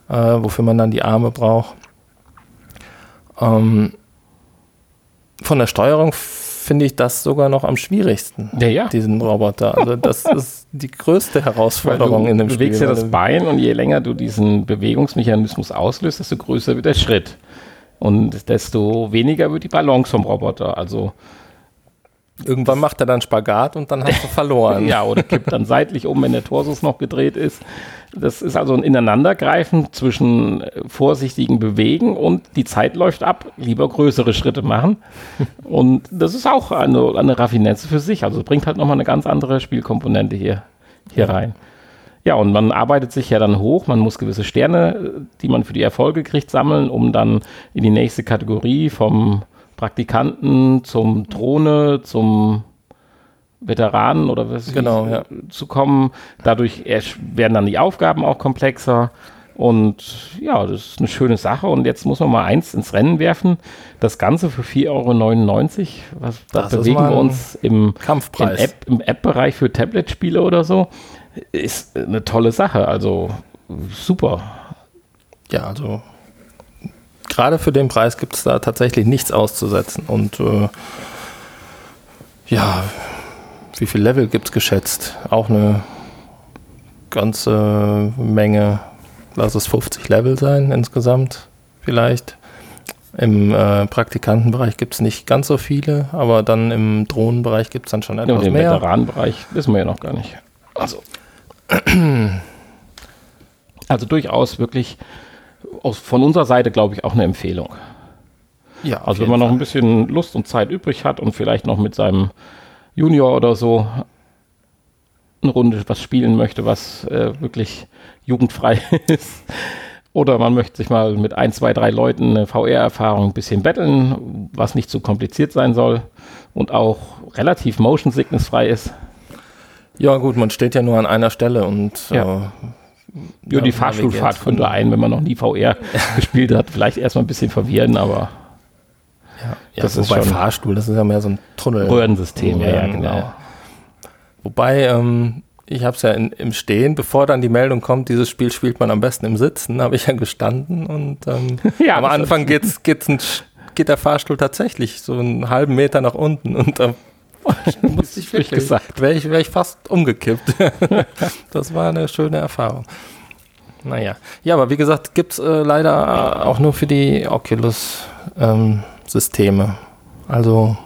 äh, wofür man dann die Arme braucht. Ähm, von der Steuerung finde ich das sogar noch am schwierigsten, ja, ja. diesen Roboter. Also das ist die größte Herausforderung in dem Spiel. Du bewegst ja das Bein und je länger du diesen Bewegungsmechanismus auslöst, desto größer wird der Schritt. Und desto weniger wird die Balance vom Roboter. Also Irgendwann macht er dann Spagat und dann hast du verloren. ja, oder kippt dann seitlich um, wenn der Torsus noch gedreht ist. Das ist also ein Ineinandergreifen zwischen äh, vorsichtigen Bewegen und die Zeit läuft ab, lieber größere Schritte machen. Und das ist auch eine, eine Raffinesse für sich. Also bringt halt nochmal eine ganz andere Spielkomponente hier, hier rein. Ja, und man arbeitet sich ja dann hoch. Man muss gewisse Sterne, die man für die Erfolge kriegt, sammeln, um dann in die nächste Kategorie vom Praktikanten zum Drohne, zum Veteranen oder was genau, ja. zu kommen. Dadurch werden dann die Aufgaben auch komplexer. Und ja, das ist eine schöne Sache. Und jetzt muss man mal eins ins Rennen werfen. Das Ganze für 4,99 Euro. Was, da bewegen wir uns im Kampfpreis. App, im App-Bereich für Tablet-Spiele oder so. Ist eine tolle Sache. Also super. Ja, also gerade für den Preis gibt es da tatsächlich nichts auszusetzen. Und äh, ja, wie viel Level gibt es geschätzt? Auch eine ganze Menge lass es 50 Level sein insgesamt vielleicht. Im äh, Praktikantenbereich gibt es nicht ganz so viele, aber dann im Drohnenbereich gibt es dann schon etwas ja, im mehr. Im Veteranenbereich wissen wir ja noch gar nicht. Also, also durchaus wirklich aus, von unserer Seite, glaube ich, auch eine Empfehlung. Ja, also wenn man Fall. noch ein bisschen Lust und Zeit übrig hat und vielleicht noch mit seinem Junior oder so eine Runde was spielen möchte, was äh, wirklich jugendfrei ist. Oder man möchte sich mal mit ein, zwei, drei Leuten eine VR-Erfahrung ein bisschen betteln, was nicht zu kompliziert sein soll und auch relativ motion sickness frei ist. Ja, gut, man steht ja nur an einer Stelle und ja. Äh, ja, die Fahrstuhlfahrt könnte ein, wenn man noch nie VR gespielt hat, vielleicht erstmal ein bisschen verwirren, aber ja, ja das ist bei Fahrstuhl, das ist ja mehr so ein Tunnel. Röhrensystem, ja, ja, genau. Wobei, ähm, ich habe es ja in, im Stehen, bevor dann die Meldung kommt, dieses Spiel spielt man am besten im Sitzen, habe ich ja gestanden und ähm, ja, am Anfang geht's, geht's ein, geht der Fahrstuhl tatsächlich so einen halben Meter nach unten und da äh, muss ich wirklich gesagt, wäre ich, wär ich fast umgekippt. das war eine schöne Erfahrung. Naja, ja, aber wie gesagt, gibt es äh, leider auch nur für die Oculus-Systeme. Ähm, also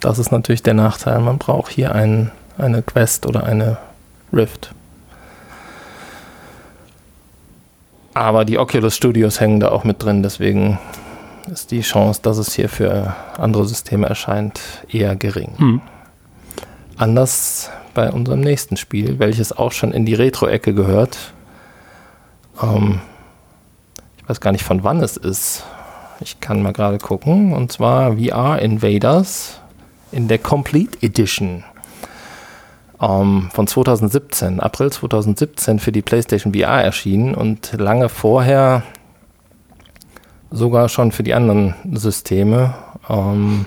das ist natürlich der Nachteil. Man braucht hier ein, eine Quest oder eine Rift. Aber die Oculus Studios hängen da auch mit drin, deswegen ist die Chance, dass es hier für andere Systeme erscheint, eher gering. Hm. Anders bei unserem nächsten Spiel, welches auch schon in die Retro-Ecke gehört. Ähm, ich weiß gar nicht, von wann es ist. Ich kann mal gerade gucken. Und zwar VR Invaders in der Complete Edition ähm, von 2017, April 2017 für die PlayStation VR erschienen und lange vorher sogar schon für die anderen Systeme. Ähm,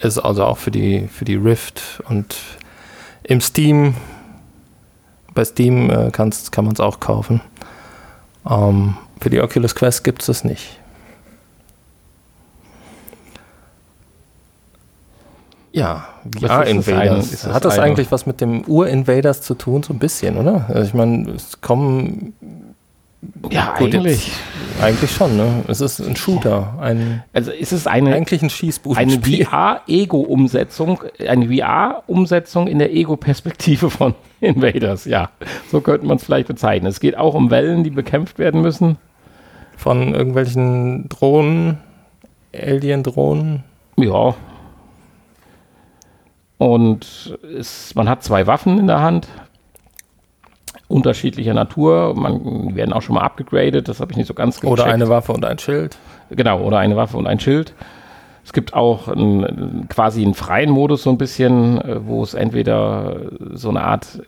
ist also auch für die, für die Rift und im Steam, bei Steam äh, kann man es auch kaufen. Ähm, für die Oculus Quest gibt es es nicht. Ja, VR-Invaders. Hat das eigentlich was mit dem Ur-Invaders zu tun? So ein bisschen, oder? Also ich meine, es kommen. Ja, gut, eigentlich. Jetzt, eigentlich schon, ne? Es ist ein Shooter. Ein, also ist es eine, eigentlich ein Schießbuch. Eine VR-Ego-Umsetzung, eine VR-Umsetzung in der Ego-Perspektive von Invaders, ja. So könnte man es vielleicht bezeichnen. Es geht auch um Wellen, die bekämpft werden müssen. Von irgendwelchen Drohnen, Alien-Drohnen. Ja, und es, man hat zwei Waffen in der Hand, unterschiedlicher Natur. Man, die werden auch schon mal abgegradet, das habe ich nicht so ganz gecheckt. Oder eine Waffe und ein Schild. Genau, oder eine Waffe und ein Schild. Es gibt auch einen, quasi einen freien Modus so ein bisschen, äh, wo es entweder so eine Art,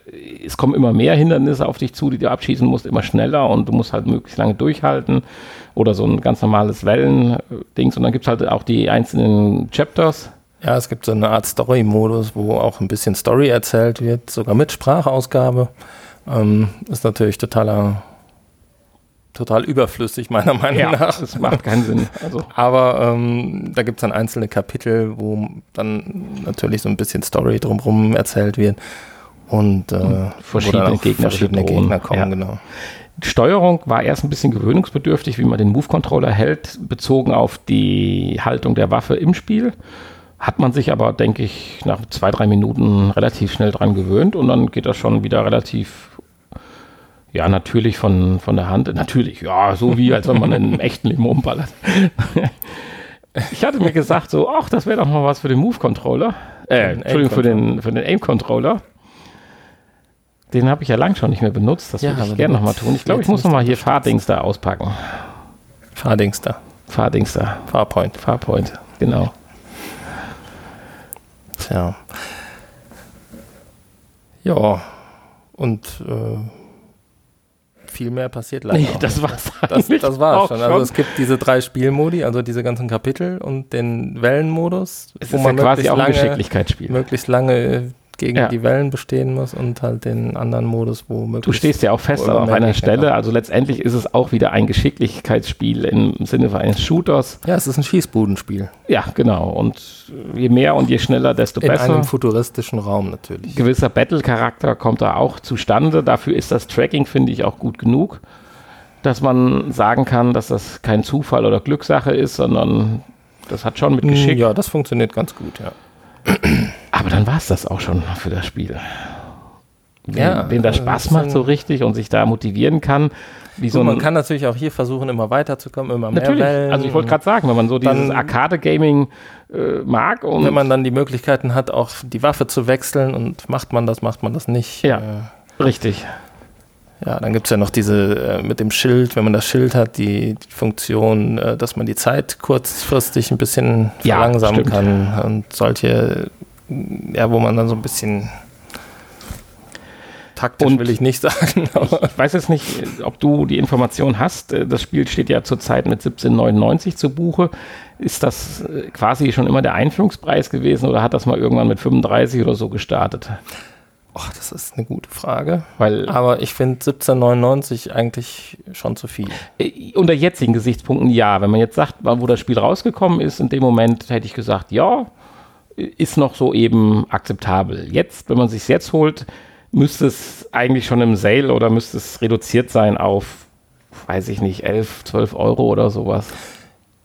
es kommen immer mehr Hindernisse auf dich zu, die du abschießen musst, immer schneller und du musst halt möglichst lange durchhalten oder so ein ganz normales Wellen-Dings und dann gibt es halt auch die einzelnen Chapters, ja, es gibt so eine Art Story-Modus, wo auch ein bisschen Story erzählt wird, sogar mit Sprachausgabe. Ähm, ist natürlich totaler, total überflüssig, meiner Meinung ja, nach. Das macht keinen Sinn. Also. Aber ähm, da gibt es dann einzelne Kapitel, wo dann natürlich so ein bisschen Story drumherum erzählt wird. Und, äh, und verschiedene, Gegner, verschiedene Gegner kommen, ja. genau. Die Steuerung war erst ein bisschen gewöhnungsbedürftig, wie man den Move-Controller hält, bezogen auf die Haltung der Waffe im Spiel. Hat man sich aber, denke ich, nach zwei, drei Minuten relativ schnell dran gewöhnt und dann geht das schon wieder relativ, ja, natürlich von, von der Hand. Natürlich, ja, so wie als wenn man in einem echten Leben umballert. ich hatte mir gesagt, so, ach, das wäre doch mal was für den Move-Controller. Äh, Entschuldigung, für den, für den Aim-Controller. Den habe ich ja lang schon nicht mehr benutzt. Das ja, würde ich gerne nochmal tun. Ich glaube, ich muss nochmal hier Fahrdings da auspacken. Fahrdings da. Fahrdings da. Farpoint. Farpoint, genau. Tja. Ja, und äh, viel mehr passiert leider. Nee, das nicht. war's Das, eigentlich das war's auch schon. Also es gibt diese drei Spielmodi, also diese ganzen Kapitel und den Wellenmodus, Es ist ja quasi auch ein Geschicklichkeitsspiel. möglichst lange gegen Ja. die Wellen bestehen muss und halt den anderen Modus, wo möglichst Du stehst ja auch fest auf einer Stelle, also letztendlich ist es auch wieder ein Geschicklichkeitsspiel im Sinne eines Shooters. Ja, es ist ein Schießbudenspiel. Ja, genau. Und je mehr und je schneller, desto In besser. einem futuristischen Raum natürlich. gewisser Battle-Charakter kommt da auch zustande. Dafür ist das Tracking, finde ich, auch gut genug, dass man sagen kann, dass das kein Zufall oder Glückssache ist, sondern das hat schon mit Geschick. Ja, das funktioniert ganz gut, ja. Aber dann war es das auch schon für das Spiel. Wen, Ja, wem das äh, Spaß macht so richtig und sich da motivieren kann, wie so man kann natürlich auch hier versuchen, immer weiterzukommen, immer mehr Natürlich, Wellen. also ich wollte gerade sagen, wenn man so dieses Arcade-Gaming äh, mag und wenn man dann die Möglichkeiten hat, auch die Waffe zu wechseln und macht man das, macht man das nicht. Ja. Äh, richtig, ja, dann gibt es ja noch diese äh, mit dem Schild, wenn man das Schild hat, die, die Funktion, äh, dass man die Zeit kurzfristig ein bisschen Ja, verlangsamen stimmt. kann und solche, ja, wo man dann so ein bisschen taktisch Und- will ich nicht sagen, ich weiß jetzt nicht, ob du die Information hast. Äh, Das Spiel steht ja zurzeit mit 17,99 zu Buche. Ist das äh, quasi schon immer der Einführungspreis gewesen oder hat das mal irgendwann mit 35 oder so gestartet? Och, das ist eine gute Frage. Weil Aber ich finde 17,99 eigentlich schon zu viel. äh, unter jetzigen Gesichtspunkten ja. Wenn man jetzt sagt, wo das Spiel rausgekommen ist, in dem Moment hätte ich gesagt, ja, ist noch so eben akzeptabel. Jetzt, wenn man sich jetzt holt, müsste es eigentlich schon im Sale oder müsste es reduziert sein auf, weiß ich nicht, 11, 12 Euro oder sowas.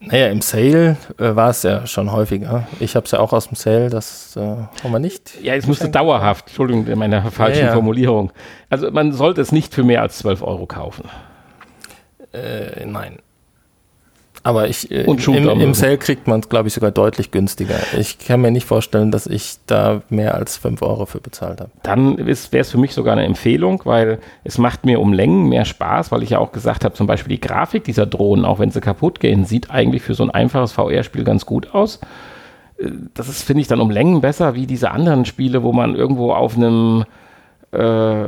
Naja, im Sale äh, war es ja schon häufiger. Ich habe es ja auch aus dem Sale, das äh, haben wir nicht. Ja, es müsste dauerhaft, Entschuldigung, in meiner falschen Ja, ja. Formulierung. Also man sollte es nicht für mehr als 12 Euro kaufen. Äh, nein. Aber ich, äh, im, im Sale kriegt man es, glaube ich, sogar deutlich günstiger. Ich kann mir nicht vorstellen, dass ich da mehr als 5 Euro für bezahlt habe. Dann wäre es für mich sogar eine Empfehlung, weil es macht mir um Längen mehr Spaß, weil ich ja auch gesagt habe, zum Beispiel die Grafik dieser Drohnen, auch wenn sie kaputt gehen, sieht eigentlich für so ein einfaches VR-Spiel ganz gut aus. Äh, Das ist, finde ich, dann um Längen besser wie diese anderen Spiele, wo man irgendwo auf einem äh,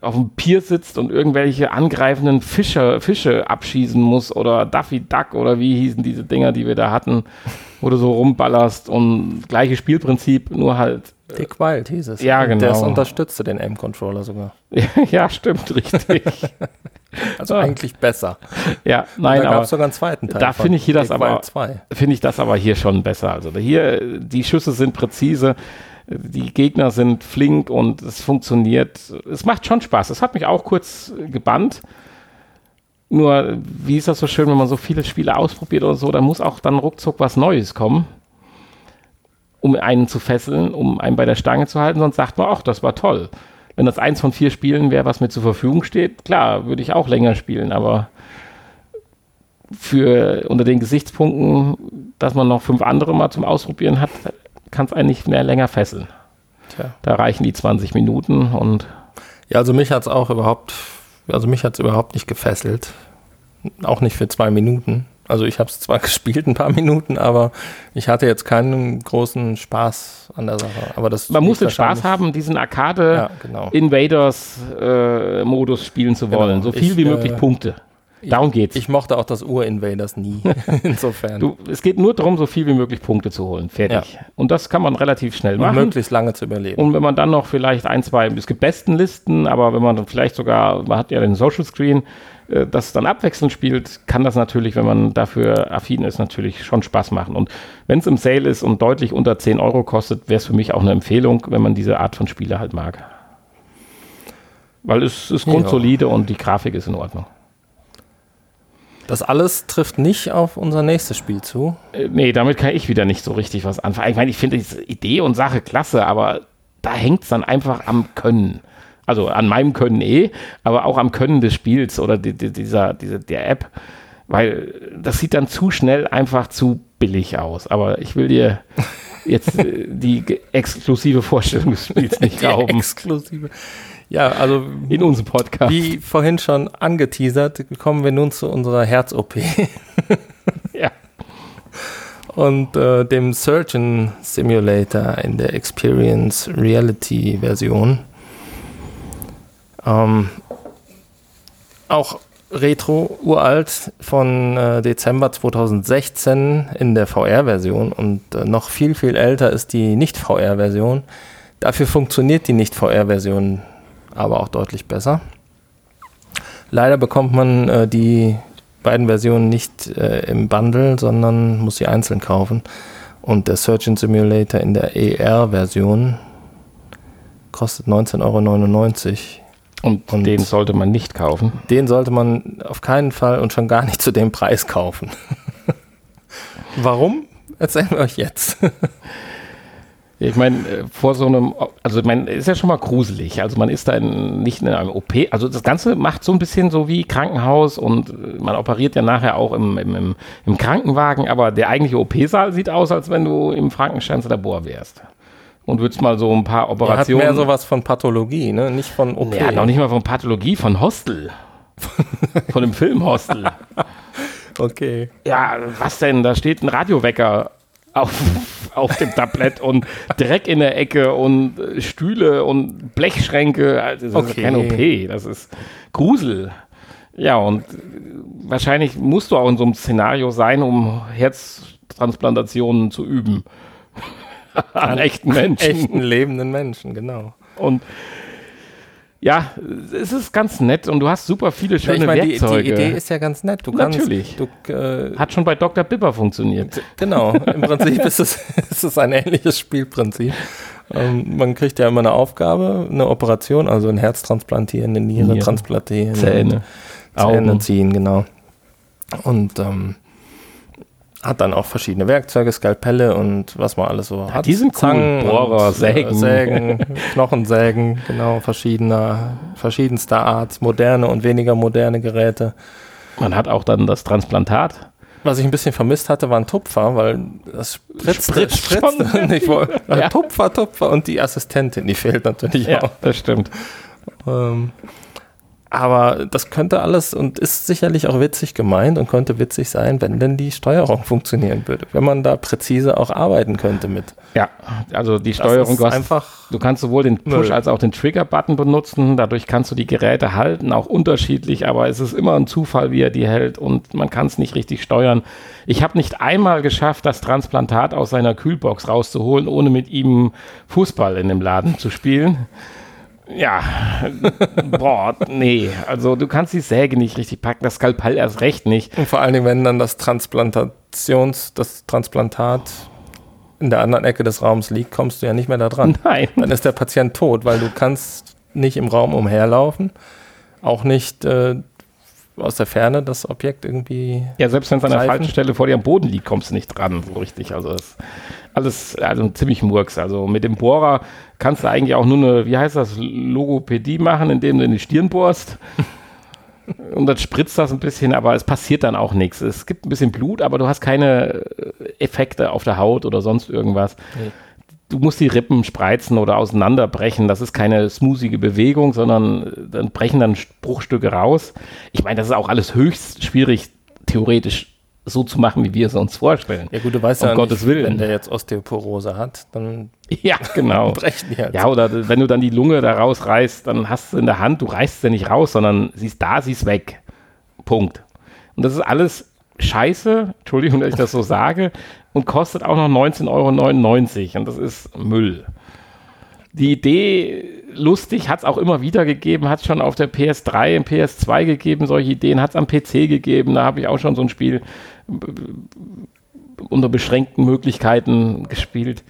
auf dem Pier sitzt und irgendwelche angreifenden Fische, Fische abschießen muss oder Daffy Duck oder wie hießen diese Dinger, die wir da hatten, wo du so rumballerst und gleiche Spielprinzip, nur halt Dick Wild hieß es. Ja, Und genau. Das unterstützte den M-Controller sogar. ja, stimmt, richtig. Also eigentlich besser. ja, nein, da gab aber es sogar einen zweiten Teil. da finde ich hier das Dick aber- Wild 2. finde ich das aber hier schon besser. Also hier, äh, die Schüsse sind präzise, äh, die Gegner sind flink und es funktioniert. Es macht schon Spaß. Es hat mich auch kurz gebannt. Nur, wie ist das so schön, wenn man so viele Spiele ausprobiert oder so, da muss auch dann ruckzuck was Neues kommen, um einen zu fesseln, um einen bei der Stange zu halten. Sonst sagt man, ach, das war toll. Wenn das eins von vier Spielen wäre, was mir zur Verfügung steht, klar, würde ich auch länger spielen, aber für unter den Gesichtspunkten, dass man noch fünf andere mal zum Ausprobieren hat, kann es eigentlich mehr länger fesseln. Tja. Da reichen die 20 Minuten und Ja, also mich hat es auch überhaupt, also mich hat es überhaupt nicht gefesselt. Auch nicht für zwei Minuten. Also ich habe es zwar gespielt ein paar Minuten, aber ich hatte jetzt keinen großen Spaß an der Sache. Aber das man muss den Spaß haben, diesen Arcade Ja, genau. Invaders äh, Modus spielen zu wollen. Genau. So viel Ich, wie äh, möglich Punkte. Darum geht's. Ich mochte auch das Ur-Invaders nie. Insofern. du, es geht nur darum, so viel wie möglich Punkte zu holen. Fertig. Und das kann man relativ schnell und machen. möglichst lange zu überleben. Und wenn man dann noch vielleicht ein, zwei, es gibt Bestenlisten, aber wenn man dann vielleicht sogar, man hat ja den Social Screen, äh, das dann abwechselnd spielt, kann das natürlich, wenn man dafür affin ist, natürlich schon Spaß machen. Und wenn es im Sale ist und deutlich unter 10 Euro kostet, wäre es für mich auch eine Empfehlung, wenn man diese Art von Spiele halt mag. Weil es ist Ja. grundsolide und die Grafik ist in Ordnung. Das alles trifft nicht auf unser nächstes Spiel zu. Äh, nee, damit kann ich wieder nicht so richtig was anfangen. Ich meine, ich finde diese Idee und Sache klasse, aber da hängt es dann einfach am Können. Also an meinem Können eh, aber auch am Können des Spiels oder die, die, dieser, diese, der App, weil das sieht dann zu schnell einfach zu billig aus. Aber ich will dir jetzt äh, die exklusive Vorstellung des Spiels nicht Die rauben exklusive. Ja, also in unserem Podcast. wie vorhin schon angeteasert, kommen wir nun zu unserer Herz-OP Ja. und äh, dem Surgeon Simulator in der Experience Reality Version. Ähm, auch Retro, uralt, von äh, Dezember 2016 in der VR-Version und äh, noch viel, viel älter ist die Nicht-VR-Version. Dafür funktioniert die Nicht-VR-Version aber auch deutlich besser. Leider bekommt man äh, die beiden Versionen nicht äh, im Bundle, sondern muss sie einzeln kaufen. Und der Surgeon Simulator in der ER-Version kostet 19,99 Euro. Und, und, den sollte man nicht kaufen? Den sollte man auf keinen Fall und schon gar nicht zu dem Preis kaufen. Warum? Erzählen wir euch jetzt. Ich meine, äh, vor so einem, also man ist ja schon mal gruselig. Also man ist da in, nicht in einem OP. Also das Ganze macht so ein bisschen so wie Krankenhaus und äh, man operiert ja nachher auch im, im, im Krankenwagen, aber der eigentliche OP-Saal sieht aus, als wenn du im Frankensteins Labor wärst. Und würdest mal so ein paar Operationen. Er hat mehr sowas von Pathologie, ne? Nicht von OP. Ja, noch nicht mal von Pathologie, von Hostel. von dem Film Hostel. Okay. Ja, was denn? Da steht ein Radiowecker auf, auf dem Tablett und Dreck in der Ecke und Stühle und Blechschränke. Also das okay. ist kein OP, das ist Grusel. Ja, und wahrscheinlich musst du auch in so einem Szenario sein, um Herztransplantationen zu üben. An echten Menschen. Echten lebenden Menschen, genau. Und ja, es ist ganz nett und du hast super viele schöne ich mein, Werkzeuge. Die, die, Idee ist ja ganz nett. Du Natürlich. Kannst, du, äh, Hat schon bei Dr. Bipper funktioniert. Genau. Im Prinzip ist es, ist es ein ähnliches Spielprinzip. Ähm, man kriegt ja immer eine Aufgabe, eine Operation, also ein Herz transplantieren, eine Niere, Niere. transplantieren. Zähne. Zähne Augen. ziehen, genau. Und ähm, hat dann auch verschiedene Werkzeuge, Skalpelle und was man alles so ja, hat. Die sind Zangen, cool. Bohrer, und, Sägen. Äh, Sägen, Knochensägen, genau, verschiedener, verschiedenster Art, moderne und weniger moderne Geräte. Man hat auch dann das Transplantat. Was ich ein bisschen vermisst hatte, war ein Tupfer, weil das spritzte, Spritzt spritzte. Und ich wollte, ja. Tupfer, Tupfer und die Assistentin, die fehlt natürlich ja, auch. das stimmt. Ähm, aber das könnte alles und ist sicherlich auch witzig gemeint und könnte witzig sein, wenn denn die Steuerung funktionieren würde. Wenn man da präzise auch arbeiten könnte mit. Ja, also die Steuerung, du, hast, einfach du kannst sowohl den Push- als auch den Trigger-Button benutzen. Dadurch kannst du die Geräte halten, auch unterschiedlich, aber es ist immer ein Zufall, wie er die hält und man kann es nicht richtig steuern. Ich habe nicht einmal geschafft, das Transplantat aus seiner Kühlbox rauszuholen, ohne mit ihm Fußball in dem Laden zu spielen. Ja, boah, nee. Also du kannst die Säge nicht richtig packen, das Skalpell erst recht nicht. Und vor allen Dingen, wenn dann das Transplantations, das Transplantat in der anderen Ecke des Raums liegt, kommst du ja nicht mehr da dran. Nein. Dann ist der Patient tot, weil du kannst nicht im Raum umherlaufen, auch nicht äh, aus der Ferne das Objekt irgendwie. Ja, selbst wenn es an der falschen Stelle vor dir am Boden liegt, kommst du nicht dran, so richtig. Also das alles also ziemlich Murks. Also mit dem Bohrer kannst du eigentlich auch nur eine, wie heißt das, Logopädie machen, indem du in die Stirn bohrst. Und dann spritzt das ein bisschen, aber es passiert dann auch nichts. Es gibt ein bisschen Blut, aber du hast keine Effekte auf der Haut oder sonst irgendwas. Nee du musst die Rippen spreizen oder auseinanderbrechen. Das ist keine smoothige Bewegung, sondern dann brechen dann Bruchstücke raus. Ich meine, das ist auch alles höchst schwierig, theoretisch so zu machen, wie wir es uns vorstellen. Ja gut, du weißt um ja Gottes nicht, Willen. wenn der jetzt Osteoporose hat, dann ja, genau. brechen die halt. Ja, oder wenn du dann die Lunge da rausreißt, dann hast du in der Hand, du reißt sie nicht raus, sondern sie ist da, sie ist weg. Punkt. Und das ist alles scheiße, Entschuldigung, dass ich das so sage, und kostet auch noch 19,99 Euro und das ist Müll. Die Idee, lustig, hat es auch immer wieder gegeben, hat es schon auf der PS3 und PS2 gegeben, solche Ideen, hat es am PC gegeben, da habe ich auch schon so ein Spiel unter beschränkten Möglichkeiten gespielt.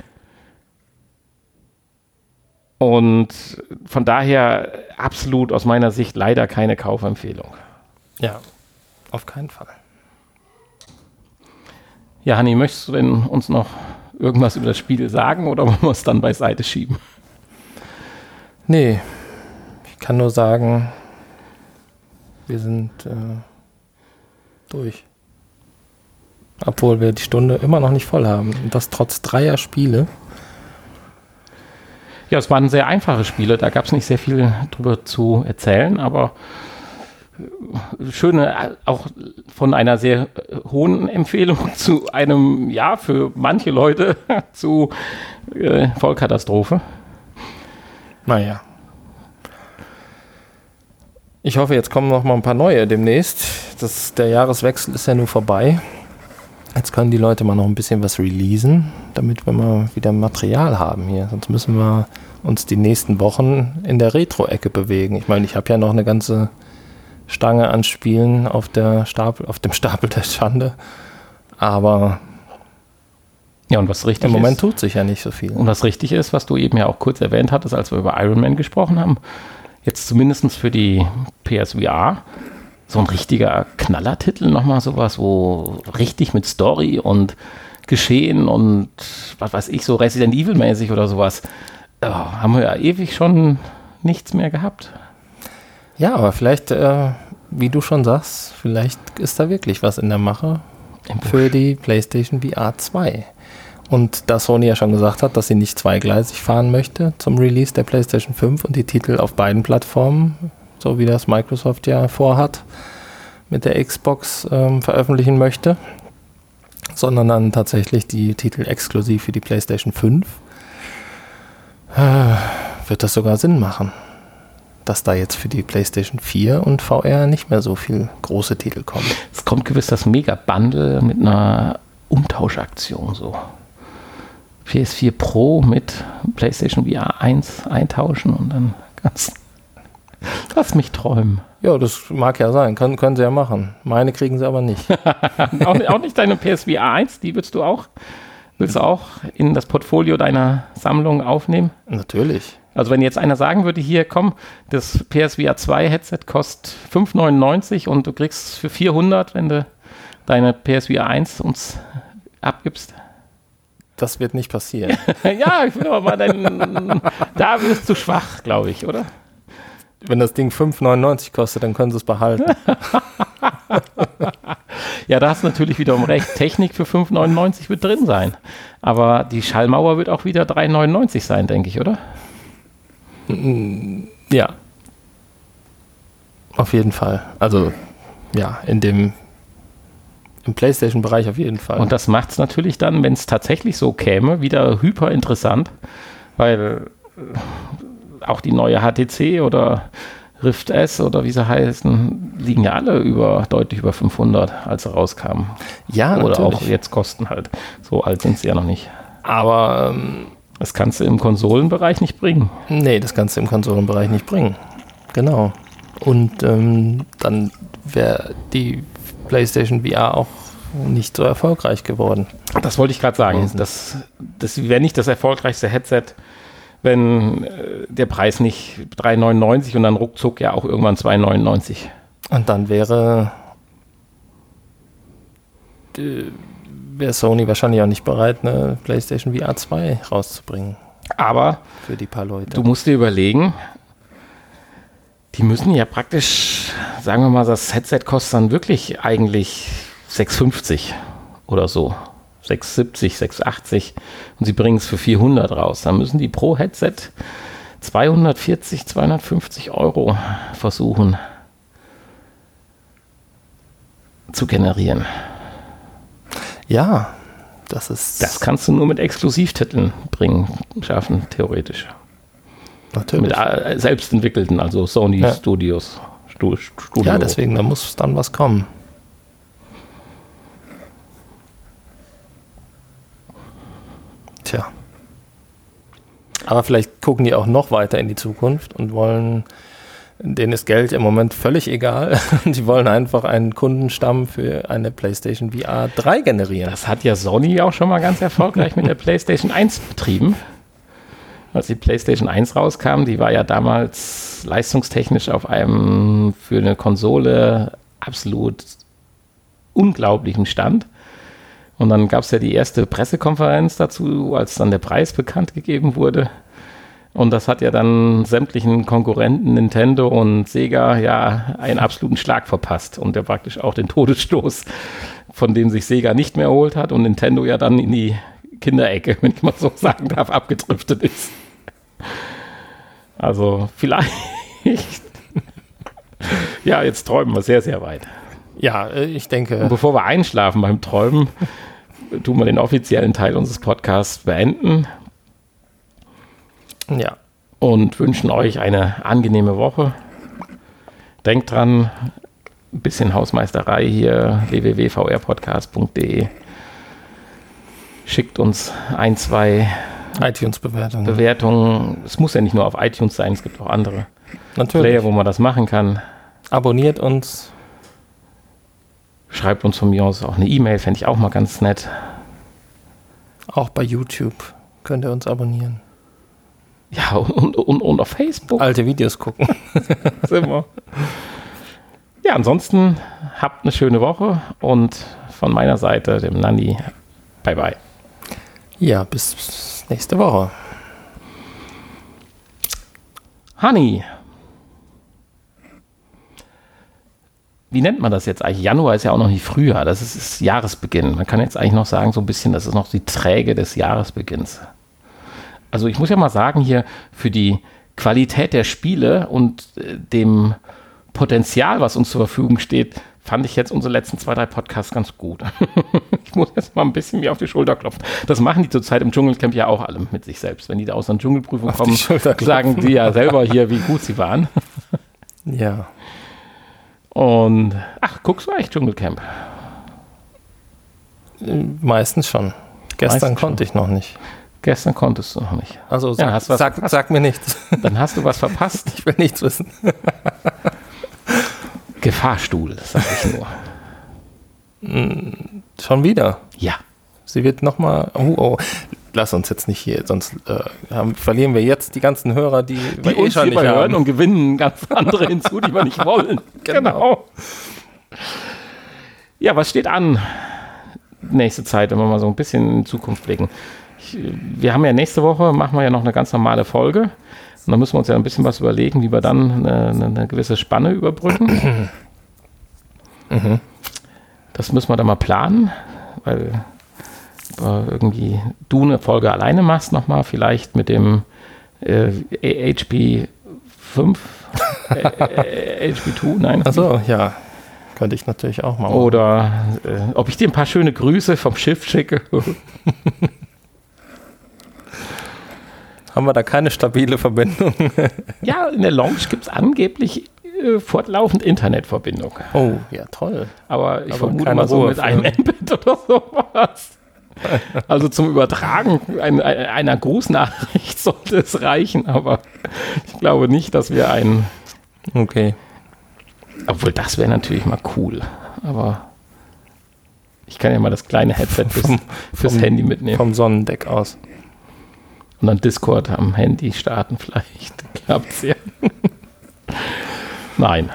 Und von daher absolut aus meiner Sicht leider keine Kaufempfehlung. Ja, auf keinen Fall. Ja, Hanni, möchtest du denn uns noch irgendwas über das Spiel sagen oder wollen wir es dann beiseite schieben? Nee, ich kann nur sagen, wir sind äh, durch. Obwohl wir die Stunde immer noch nicht voll haben. Und das trotz dreier Spiele. Ja, es waren sehr einfache Spiele, da gab es nicht sehr viel drüber zu erzählen, aber schöne, auch von einer sehr hohen Empfehlung zu einem, ja, für manche Leute zu äh, Vollkatastrophe. Naja. Ich hoffe, jetzt kommen noch mal ein paar neue demnächst. Das, der Jahreswechsel ist ja nun vorbei. Jetzt können die Leute mal noch ein bisschen was releasen, damit wir mal wieder Material haben hier. Sonst müssen wir uns die nächsten Wochen in der Retro-Ecke bewegen. Ich meine, ich habe ja noch eine ganze Stange an Spielen auf, der Stapel, auf dem Stapel der Schande. Aber ja, und was richtig im Moment ist, tut sich ja nicht so viel. Und was richtig ist, was du eben ja auch kurz erwähnt hattest, als wir über Iron Man gesprochen haben, jetzt zumindest für die PSVR, so ein richtiger Knallertitel, nochmal sowas, wo richtig mit Story und Geschehen und was weiß ich, so Resident Evil-mäßig oder sowas, oh, haben wir ja ewig schon nichts mehr gehabt. Ja, aber vielleicht, äh, wie du schon sagst, vielleicht ist da wirklich was in der Mache für die PlayStation VR 2. Und da Sony ja schon gesagt hat, dass sie nicht zweigleisig fahren möchte zum Release der PlayStation 5 und die Titel auf beiden Plattformen, so wie das Microsoft ja vorhat, mit der Xbox ähm, veröffentlichen möchte, sondern dann tatsächlich die Titel exklusiv für die PlayStation 5, äh, wird das sogar Sinn machen, dass da jetzt für die PlayStation 4 und VR nicht mehr so viel große Titel kommen. Es kommt gewiss das Mega-Bundle mit einer Umtauschaktion so. PS4 Pro mit PlayStation VR 1 eintauschen und dann kannst Lass mich träumen. Ja, das mag ja sein. Können, können sie ja machen. Meine kriegen sie aber nicht. auch, auch, nicht deine PSVR 1, die willst du auch, willst du auch in das Portfolio deiner Sammlung aufnehmen? Natürlich. Also wenn jetzt einer sagen würde, hier komm, das PSVR 2 Headset kostet 5,99 und du kriegst es für 400, wenn du deine PSVR 1 uns abgibst. Das wird nicht passieren. ja, ich will aber mal deinen. da wirst du schwach, glaube ich, oder? Wenn das Ding 5,99 kostet, dann können sie es behalten. ja, da hast du natürlich wiederum recht. Technik für 5,99 wird drin sein. Aber die Schallmauer wird auch wieder 3,99 sein, denke ich, oder? Ja. Auf jeden Fall. Also, ja, in dem im PlayStation-Bereich auf jeden Fall. Und das macht es natürlich dann, wenn es tatsächlich so käme, wieder hyper interessant, weil äh, auch die neue HTC oder Rift S oder wie sie heißen, liegen ja alle über deutlich über 500, als sie rauskamen. Ja, oder natürlich. auch jetzt kosten halt. So alt sind sie ja noch nicht. Aber ähm, das kannst du im Konsolenbereich nicht bringen. Nee, das kannst du im Konsolenbereich nicht bringen. Genau. Und ähm, dann wäre die PlayStation VR auch nicht so erfolgreich geworden. Das wollte ich gerade sagen. Das, das wäre nicht das erfolgreichste Headset, wenn äh, der Preis nicht 3,99 und dann ruckzuck ja auch irgendwann 2,99. Und dann wäre, äh, wäre Sony wahrscheinlich auch nicht bereit, eine PlayStation VR 2 rauszubringen. Aber für die paar Leute. Du musst dir überlegen, die müssen ja praktisch, sagen wir mal, das Headset kostet dann wirklich eigentlich 6,50 oder so. 6,70, 6,80 und sie bringen es für 400 raus. Dann müssen die pro Headset 240, 250 Euro versuchen zu generieren. Ja, das ist. Das kannst du nur mit Exklusivtiteln bringen, schaffen, theoretisch. Natürlich. Mit äh, selbstentwickelten, also Sony ja. Studios. Studio. Ja, deswegen, da muss dann was kommen. Tja. Aber vielleicht gucken die auch noch weiter in die Zukunft und wollen, denen ist Geld im Moment völlig egal. die wollen einfach einen Kundenstamm für eine PlayStation VR 3 generieren. Das hat ja Sony auch schon mal ganz erfolgreich mit der PlayStation 1 betrieben. Als die PlayStation 1 rauskam, die war ja damals leistungstechnisch auf einem für eine Konsole absolut unglaublichen Stand. Und dann gab es ja die erste Pressekonferenz dazu, als dann der Preis bekannt gegeben wurde. Und das hat ja dann sämtlichen Konkurrenten Nintendo und Sega ja einen absoluten Schlag verpasst und der praktisch auch den Todesstoß, von dem sich Sega nicht mehr erholt hat und Nintendo ja dann in die Kinderecke, wenn ich mal so sagen darf, abgedriftet ist. Also vielleicht. ja, jetzt träumen wir sehr, sehr weit. Ja, äh, ich denke. Und bevor wir einschlafen beim Träumen, tun wir den offiziellen Teil unseres Podcasts beenden. Ja. Und wünschen euch eine angenehme Woche. denkt dran, ein bisschen Hausmeisterei hier, www.vrpodcast.de. Schickt uns ein, zwei iTunes-Bewertungen. Bewertungen. Es muss ja nicht nur auf iTunes sein, es gibt auch andere Natürlich. Player, wo man das machen kann. Abonniert uns. Schreibt uns von mir aus auch eine E-Mail, fände ich auch mal ganz nett. Auch bei YouTube könnt ihr uns abonnieren. Ja, und, und, und auf Facebook. Alte Videos gucken. wir. Ja, ansonsten habt eine schöne Woche und von meiner Seite, dem Nanni, bye bye. Ja, bis nächste Woche. Honey. Wie nennt man das jetzt eigentlich? Januar ist ja auch noch nicht Frühjahr, das ist, ist Jahresbeginn. Man kann jetzt eigentlich noch sagen, so ein bisschen, das ist noch die Träge des Jahresbeginns. Also ich muss ja mal sagen, hier für die Qualität der Spiele und äh, dem Potenzial, was uns zur Verfügung steht, fand ich jetzt unsere letzten zwei, drei Podcasts ganz gut. ich muss jetzt mal ein bisschen mir auf die Schulter klopfen. Das machen die zurzeit im Dschungelcamp ja auch alle mit sich selbst. Wenn die da aus einer Dschungelprüfung Auf die kommen, klopfen. sagen die ja selber hier, wie gut sie waren. Ja. Und ach, guckst du eigentlich Dschungelcamp? Äh, Meistens schon. Gestern Meistens konnte ich noch nicht. Gestern konntest du noch nicht. Also Ja, sag, hast was sag, sag mir nichts. Dann hast du was verpasst. Ich will nichts wissen. Gefahrstuhl, sag ich nur. Schon wieder. Ja. Sie wird nochmal. Oh, oh. Lass uns jetzt nicht hier, sonst äh, haben, verlieren wir jetzt die ganzen Hörer, die, Die wir eh uns schon nicht überhören haben. und gewinnen ganz andere hinzu, die wir nicht wollen. Genau. Ja, was steht an? Nächste Zeit, wenn wir mal so ein bisschen in die Zukunft blicken. Ich, wir haben ja nächste Woche, machen wir ja noch eine ganz normale Folge. Und dann müssen wir uns ja ein bisschen was überlegen, wie wir dann eine, eine, gewisse Spanne überbrücken. Das müssen wir dann mal planen, weil äh, irgendwie du eine Folge alleine machst nochmal, vielleicht mit dem äh, HP 5, äh, HP 2, nein. Achso, ja. Könnte ich natürlich auch mal. machen. Oder äh, ob ich dir ein paar schöne Grüße vom Schiff schicke. Haben wir da keine stabile Verbindung? ja, in der Lounge gibt es angeblich äh, fortlaufend Internetverbindung. Oh, ja, toll. Aber ich Aber vermute mal so Ruhe mit einem Mbit oder sowas. Also zum Übertragen ein, ein, einer Grußnachricht sollte es reichen, aber ich glaube nicht, dass wir ein. Okay. Obwohl, das wäre natürlich mal cool. Aber ich kann ja mal das kleine Headset fürs, fürs vom- Handy mitnehmen. Vom Sonnendeck aus. Und dann Discord am Handy starten vielleicht. Klappt's ja. Nein.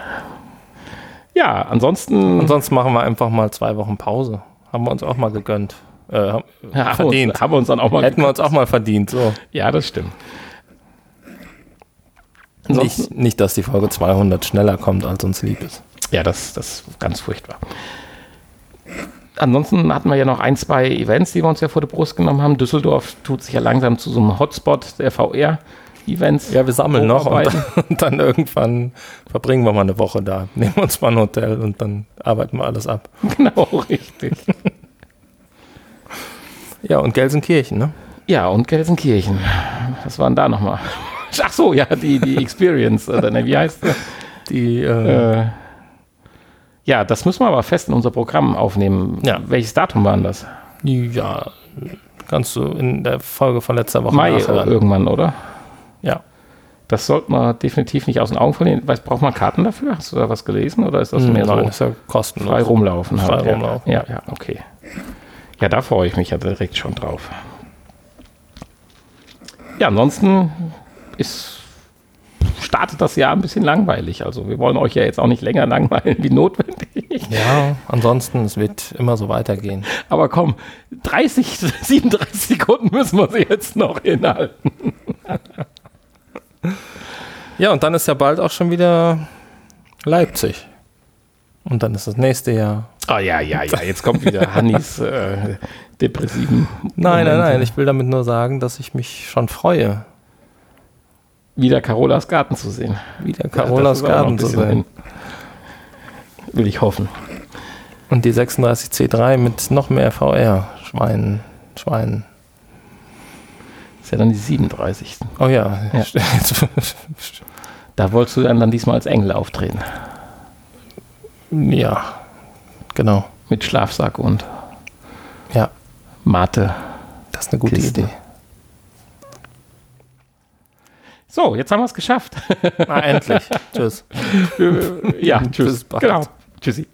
Ja, ansonsten Ansonsten machen wir einfach mal zwei Wochen Pause. Haben wir uns auch mal gegönnt. Äh, haben, ja, verdient. uns, haben wir uns dann auch mal. Hätten wir uns auch mal verdient. So. Ja, das stimmt. Ansonsten, Nicht, nicht, dass die Folge 200 schneller kommt, als uns lieb ist. ja, das, das ist ganz furchtbar. Ansonsten hatten wir ja noch ein, zwei Events, die wir uns ja vor der Brust genommen haben. Düsseldorf tut sich ja langsam zu so einem Hotspot der VR-Events. Ja, wir sammeln noch und dann, und dann irgendwann verbringen wir mal eine Woche da. Nehmen uns mal ein Hotel und dann arbeiten wir alles ab. Genau, richtig. Ja, und Gelsenkirchen, ne? Ja, und Gelsenkirchen. Was waren da nochmal? Ach so, ja, die, die Experience, oder ne, wie heißt das? Die, äh, Äh, ja, das müssen wir aber fest in unser Programm aufnehmen. Ja. Welches Datum war denn das? ja, kannst du in der Folge von letzter Woche Mai nachhören. irgendwann, oder? Ja. Das sollte man definitiv nicht aus den Augen verlieren. Weiß, braucht man Karten dafür? Hast du da was gelesen oder ist das Hm, mehr Nein, so ist ja kostenlos. frei rumlaufen? Frei halt, rumlaufen. Ja, ja, okay. Ja, da freue ich mich ja direkt schon drauf. Ja, ansonsten ist, startet das Jahr ein bisschen langweilig. Also wir wollen euch ja jetzt auch nicht länger langweilen wie notwendig. Ja, ansonsten, es wird immer so weitergehen. Aber komm, 30, 37 Sekunden müssen wir sie jetzt noch inhalten. Ja, und dann ist ja bald auch schon wieder Leipzig. Und dann ist das nächste Jahr. Ah ja, ja, ja, jetzt kommt wieder Hannis äh, depressiven. Nein, nein, nein. Ich will damit nur sagen, dass ich mich schon freue, Wieder Carolas Garten zu sehen. wieder Ja, Carolas ein Garten zu sehen. Will ich hoffen. Und die 36C3 mit noch mehr VR. Schweinen, Schweinen. Ist ja dann die 37. Oh ja. Ja. Da wolltest du dann, dann diesmal als Engel auftreten. Ja, genau. Mit Schlafsack und Ja, Mate. das ist eine gute Kiste. Idee. So, jetzt haben wir es geschafft. Na, endlich. Tschüss. ja, tschüss. Bis bald. Genau. Tschüssi.